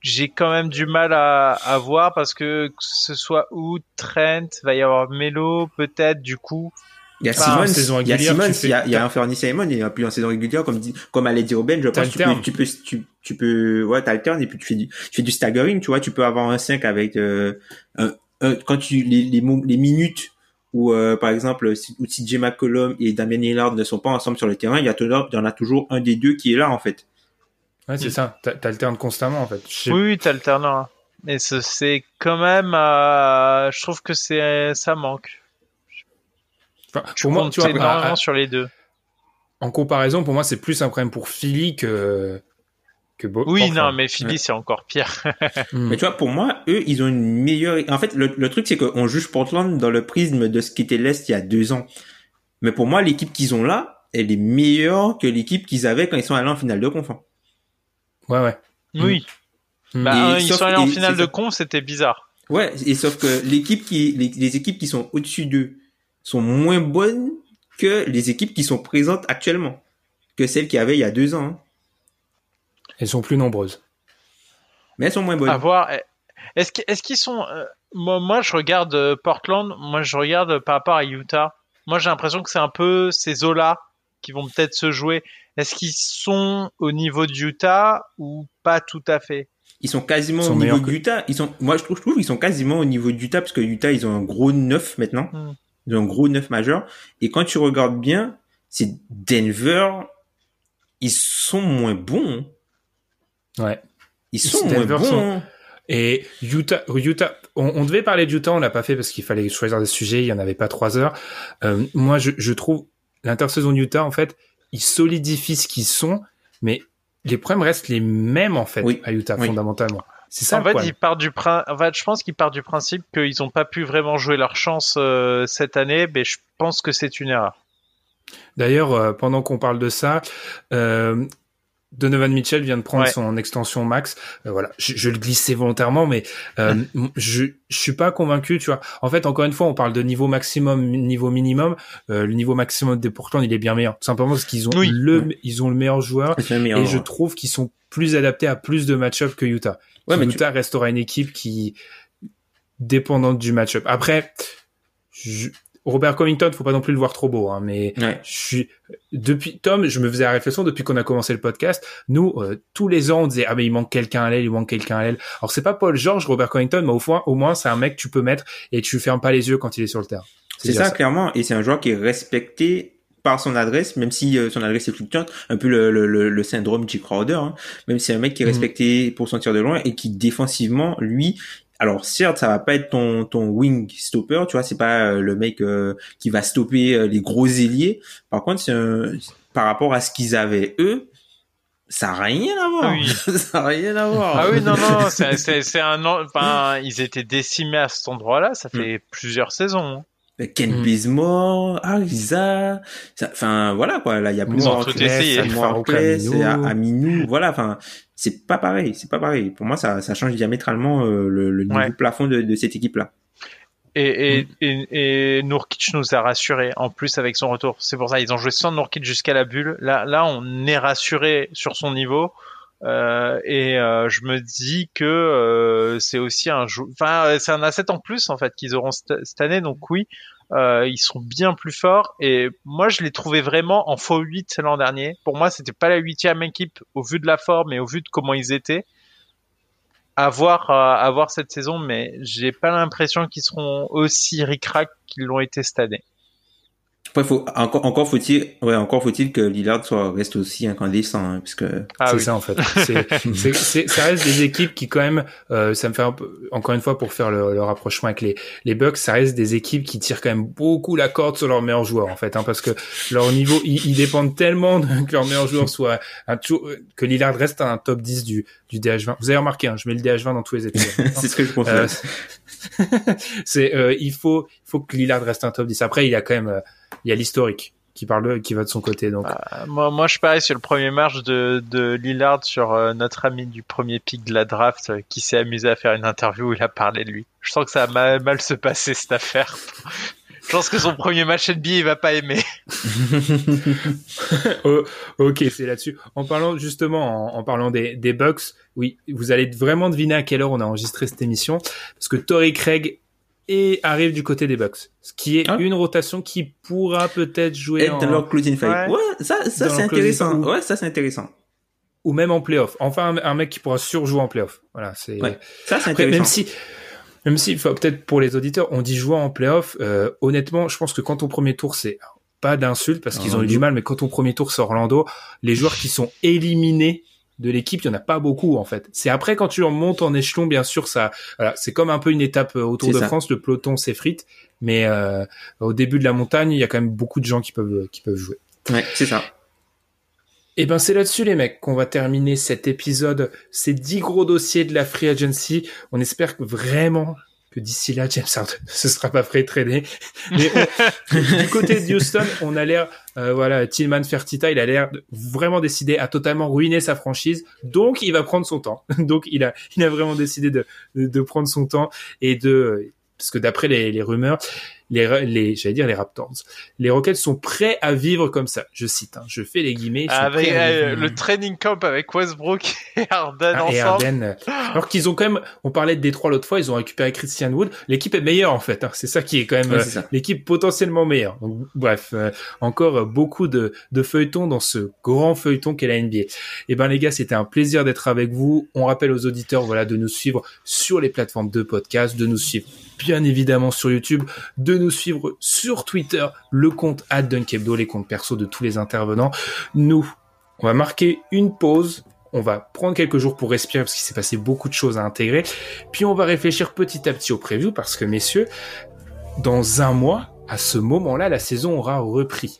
J'ai quand même du mal à, à voir parce que que ce soit où Trent, va y avoir Melo peut-être du coup. Il y a saison il y a fais- il y a, il y a Anthony Simon, il y a plus en saison régulière, comme dit, comme allait dire Ben, je pense que tu peux, tu peux, tu, tu peux, ouais, t'alternes et puis tu fais du, tu fais du staggering, tu vois, tu peux avoir un 5 avec, euh, un, un- quand tu, les, les, mo- les minutes où, euh, par exemple, si- où CJ McCollum et Damien Lillard ne sont pas ensemble sur le terrain, il y a toujours, il y en a toujours un des deux qui est là, en fait. Ouais, c'est ça. T'a- T'alternes constamment, en fait. Oui, oui, t'alternes. hein. Mais ce- c'est quand même, euh, je trouve que c'est ça manque. Enfin, Je pour moi, tu vois, énormément à- à- sur les deux. en comparaison, pour moi, c'est plus un problème pour Philly que, que Bo- Oui, Portland. non, mais Philly Ouais. c'est encore pire. Hmm. Mais tu vois, pour moi, eux, ils ont une meilleure. En fait, le, le truc, c'est qu'on juge Portland dans le prisme de ce qu'était l'Est il y a deux ans. Mais pour moi, l'équipe qu'ils ont là, elle est meilleure que l'équipe qu'ils avaient quand ils sont allés en finale de conf. hein. Ouais, ouais. Oui. Hmm. Bah, Et ils sauf- sont allés en finale de ça. con, c'était bizarre. Ouais, et sauf que l'équipe qui, les, les équipes qui sont au-dessus d'eux sont moins bonnes que les équipes qui sont présentes actuellement, que celles qu'il y avait il y a deux ans. hein. Elles sont plus nombreuses. Mais elles sont moins bonnes. À voir. Est-ce qu'ils sont euh, moi, moi, je regarde euh, Portland. Moi, je regarde par rapport à Utah. Moi, j'ai l'impression que c'est un peu ces eaux-là qui vont peut-être se jouer. Est-ce qu'ils sont au niveau de Utah ou pas tout à fait? Ils sont quasiment Ils sont au niveau meilleurs que- d'Utah. Ils sont, moi, je trouve, je trouve qu'ils sont quasiment au niveau d'Utah parce que Utah, ils ont un gros neuf maintenant. Hmm. Ils ont un gros neuf majeur. Et quand tu regardes bien, c'est Denver. Ils sont moins bons. Ouais. Ils sont bons. sont-. Et Utah, Utah, on, on devait parler de Utah, on l'a pas fait parce qu'il fallait choisir des sujets, il y en avait pas trois heures. Euh, moi, je, je trouve l'intersaison Utah, en fait, ils solidifient ce qu'ils sont, mais les problèmes restent les mêmes en fait Oui. à Utah Oui. fondamentalement. C'est ça En le fait, ils partent du prin- en fait, je pense qu'ils partent du principe qu'ils n'ont pas pu vraiment jouer leur chance euh, cette année, mais je pense que c'est une erreur. D'ailleurs, euh, pendant qu'on parle de ça, euh, Donovan Mitchell vient de prendre Ouais. son extension max. Euh, voilà, je, je le glissais volontairement, mais euh, je je suis pas convaincu. Tu vois, en fait, encore une fois, on parle de niveau maximum, niveau minimum. Euh, le niveau maximum des Portland, il est bien meilleur, tout simplement parce qu'ils ont Oui. le ils ont le meilleur joueur C'est le meilleur. et je trouve qu'ils sont plus adaptés à plus de match-up que Utah. Ouais, mais tu- Utah restera une équipe qui dépendante du match-up. Après, je- Robert Covington, faut pas non plus le voir trop beau, hein, mais Ouais. je suis depuis Tom, je me faisais la réflexion depuis qu'on a commencé le podcast. Nous, euh, tous les ans, on disait ah mais il manque quelqu'un à l'aile, il manque quelqu'un à l'aile. Alors c'est pas Paul George, Robert Covington, mais au moins, au moins c'est un mec que tu peux mettre et tu fermes pas les yeux quand il est sur le terrain. C'est ça, clairement. Et c'est un joueur qui est respecté par son adresse, même si euh, son adresse est fluctuante, un peu le, le, le, le syndrome J. Crowder, hein. même si c'est un mec qui est Mhm. respecté pour son tir de loin et qui défensivement, lui, alors certes, ça va pas être ton ton wing stopper, tu vois, c'est pas euh, le mec euh, qui va stopper euh, les gros ailiers. Par contre, c'est un- par rapport à ce qu'ils avaient eux, ça a rien à voir. Ah oui. ça a rien à voir. Ah oui, non, non, c'est, c'est, c'est un, an- enfin, ils étaient décimés à cet endroit-là, ça fait plusieurs saisons. Ken Mm. Bazemore, Ariza, ça- enfin voilà quoi, là il y a plus Ils ont tout essayé. Aminou, voilà, enfin c'est pas pareil, c'est pas pareil. Pour moi ça, ça change diamétralement euh, le, le niveau Ouais. plafond de, de cette équipe-là. Et, et, et, et Nurkic nous a rassurés, en plus avec son retour. C'est pour ça, ils ont joué sans Nurkic jusqu'à la bulle. Là, là, on est rassuré sur son niveau. Euh, et euh, je me dis que euh, c'est aussi un jou- enfin euh, c'est un asset en plus en fait qu'ils auront cette, cette année donc oui euh, ils sont bien plus forts et moi je les trouvais vraiment en faux 8 l'an dernier. Pour moi c'était pas la huitième équipe au vu de la forme et au vu de comment ils étaient à voir euh, à voir cette saison mais j'ai pas l'impression qu'ils seront aussi ric-rac qu'ils l'ont été cette année Après faut encore encore faut-il ouais encore faut-il que Lillard soit reste aussi incandescent hein, parce que ah c'est oui ça en fait. C'est, c'est, c'est- ça reste des équipes qui quand même, euh, ça me fait un peu, encore une fois pour faire le, le rapprochement avec les, les Bucks, ça reste des équipes qui tirent quand même beaucoup la corde sur leurs meilleurs joueurs en fait, hein, parce que leur niveau, ils, ils dépendent tellement de, que leur meilleur joueur soit un tou- que Lillard reste un top 10 du, du DH20. Vous avez remarqué, hein, je mets le DH20 dans tous les épisodes. c'est ce que je pense. Euh, c'est, euh, il faut, il faut que Lillard reste un top 10. Après, il y a quand même, euh, il y a l'historique qui parle, qui va de son côté, donc. Euh, moi, moi, je parie sur le premier match de, de Lillard sur euh, notre ami du premier pick de la draft euh, qui s'est amusé à faire une interview où il a parlé de lui. Je sens que ça va mal, mal se passer cette affaire. je pense que son premier match NBA, il va pas aimer. Oh, ok, c'est là-dessus. En parlant justement, en, en parlant des, des Bucks, oui, vous allez vraiment deviner à quelle heure on a enregistré cette émission, parce que Torrey Craig et arrive du côté des Bucks, ce qui est Ah. une rotation qui pourra peut-être jouer Être en, dans leur closing fight. Ouais. Ouais, ça ça c'est intéressant. fight. Ouais, ça c'est intéressant. ou même en playoff. Enfin, un, un mec qui pourra surjouer en playoff. Voilà, c'est. Ouais, ça c'est intéressant. même si, même si, peut-être pour les auditeurs, on dit jouer en playoff. Euh, honnêtement, je pense que quand ton premier tour, c'est pas d'insulte parce qu'ils ont eu du mal, mais quand ton premier tour c'est Orlando, les joueurs qui sont éliminés de l'équipe, il y en a pas beaucoup en fait. C'est après quand tu montes en échelon, bien sûr, ça, voilà, c'est comme un peu une étape euh, au Tour C'est de ça. France, le peloton s'effrite, mais euh, au début de la montagne, il y a quand même beaucoup de gens qui peuvent qui peuvent jouer. Ouais, c'est ça. Et ben c'est là-dessus les mecs qu'on va terminer cet épisode, ces dix gros dossiers de la free agency. On espère que vraiment que d'ici là James Harden ne se sera pas prêt traîner. Mais on- du côté de Houston, on a l'air euh, voilà Tillman Fertitta, il a l'air vraiment décidé à totalement ruiner sa franchise. Donc il va prendre son temps. Donc il a il a vraiment décidé de de, de prendre son temps et de parce que d'après les, les rumeurs, les, les j'allais dire les Raptors, les Rockets sont prêts à vivre comme ça. Je cite, hein, je fais les guillemets. Avec euh, le training camp avec Westbrook et Harden Ah, et ensemble. Harden, euh, alors qu'ils ont quand même, on parlait de Détroit l'autre fois, ils ont récupéré Christian Wood. L'équipe est meilleure en fait. hein. C'est ça qui est quand même Ouais, euh, l'équipe potentiellement meilleure. Donc, bref, euh, encore beaucoup de, de feuilletons dans ce grand feuilleton qu'est la NBA. Et ben les gars, c'était un plaisir d'être avec vous. On rappelle aux auditeurs, voilà, de nous suivre sur les plateformes de podcast, de nous suivre bien évidemment sur YouTube, de nous suivre sur Twitter, le compte @dunkebdo, les comptes perso de tous les intervenants. Nous, on va marquer une pause. On va prendre quelques jours pour respirer parce qu'il s'est passé beaucoup de choses à intégrer. Puis on va réfléchir petit à petit au preview parce que messieurs, dans un mois, à ce moment-là, la saison aura repris.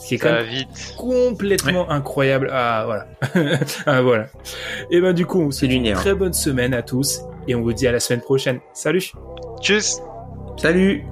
Ce qui est quand même vite. complètement incroyable. Ah voilà. ah voilà. Et ben du coup, on vous C'est souhaite une très bonne semaine à tous et on vous dit à la semaine prochaine. Salut. Tchuss. Salut.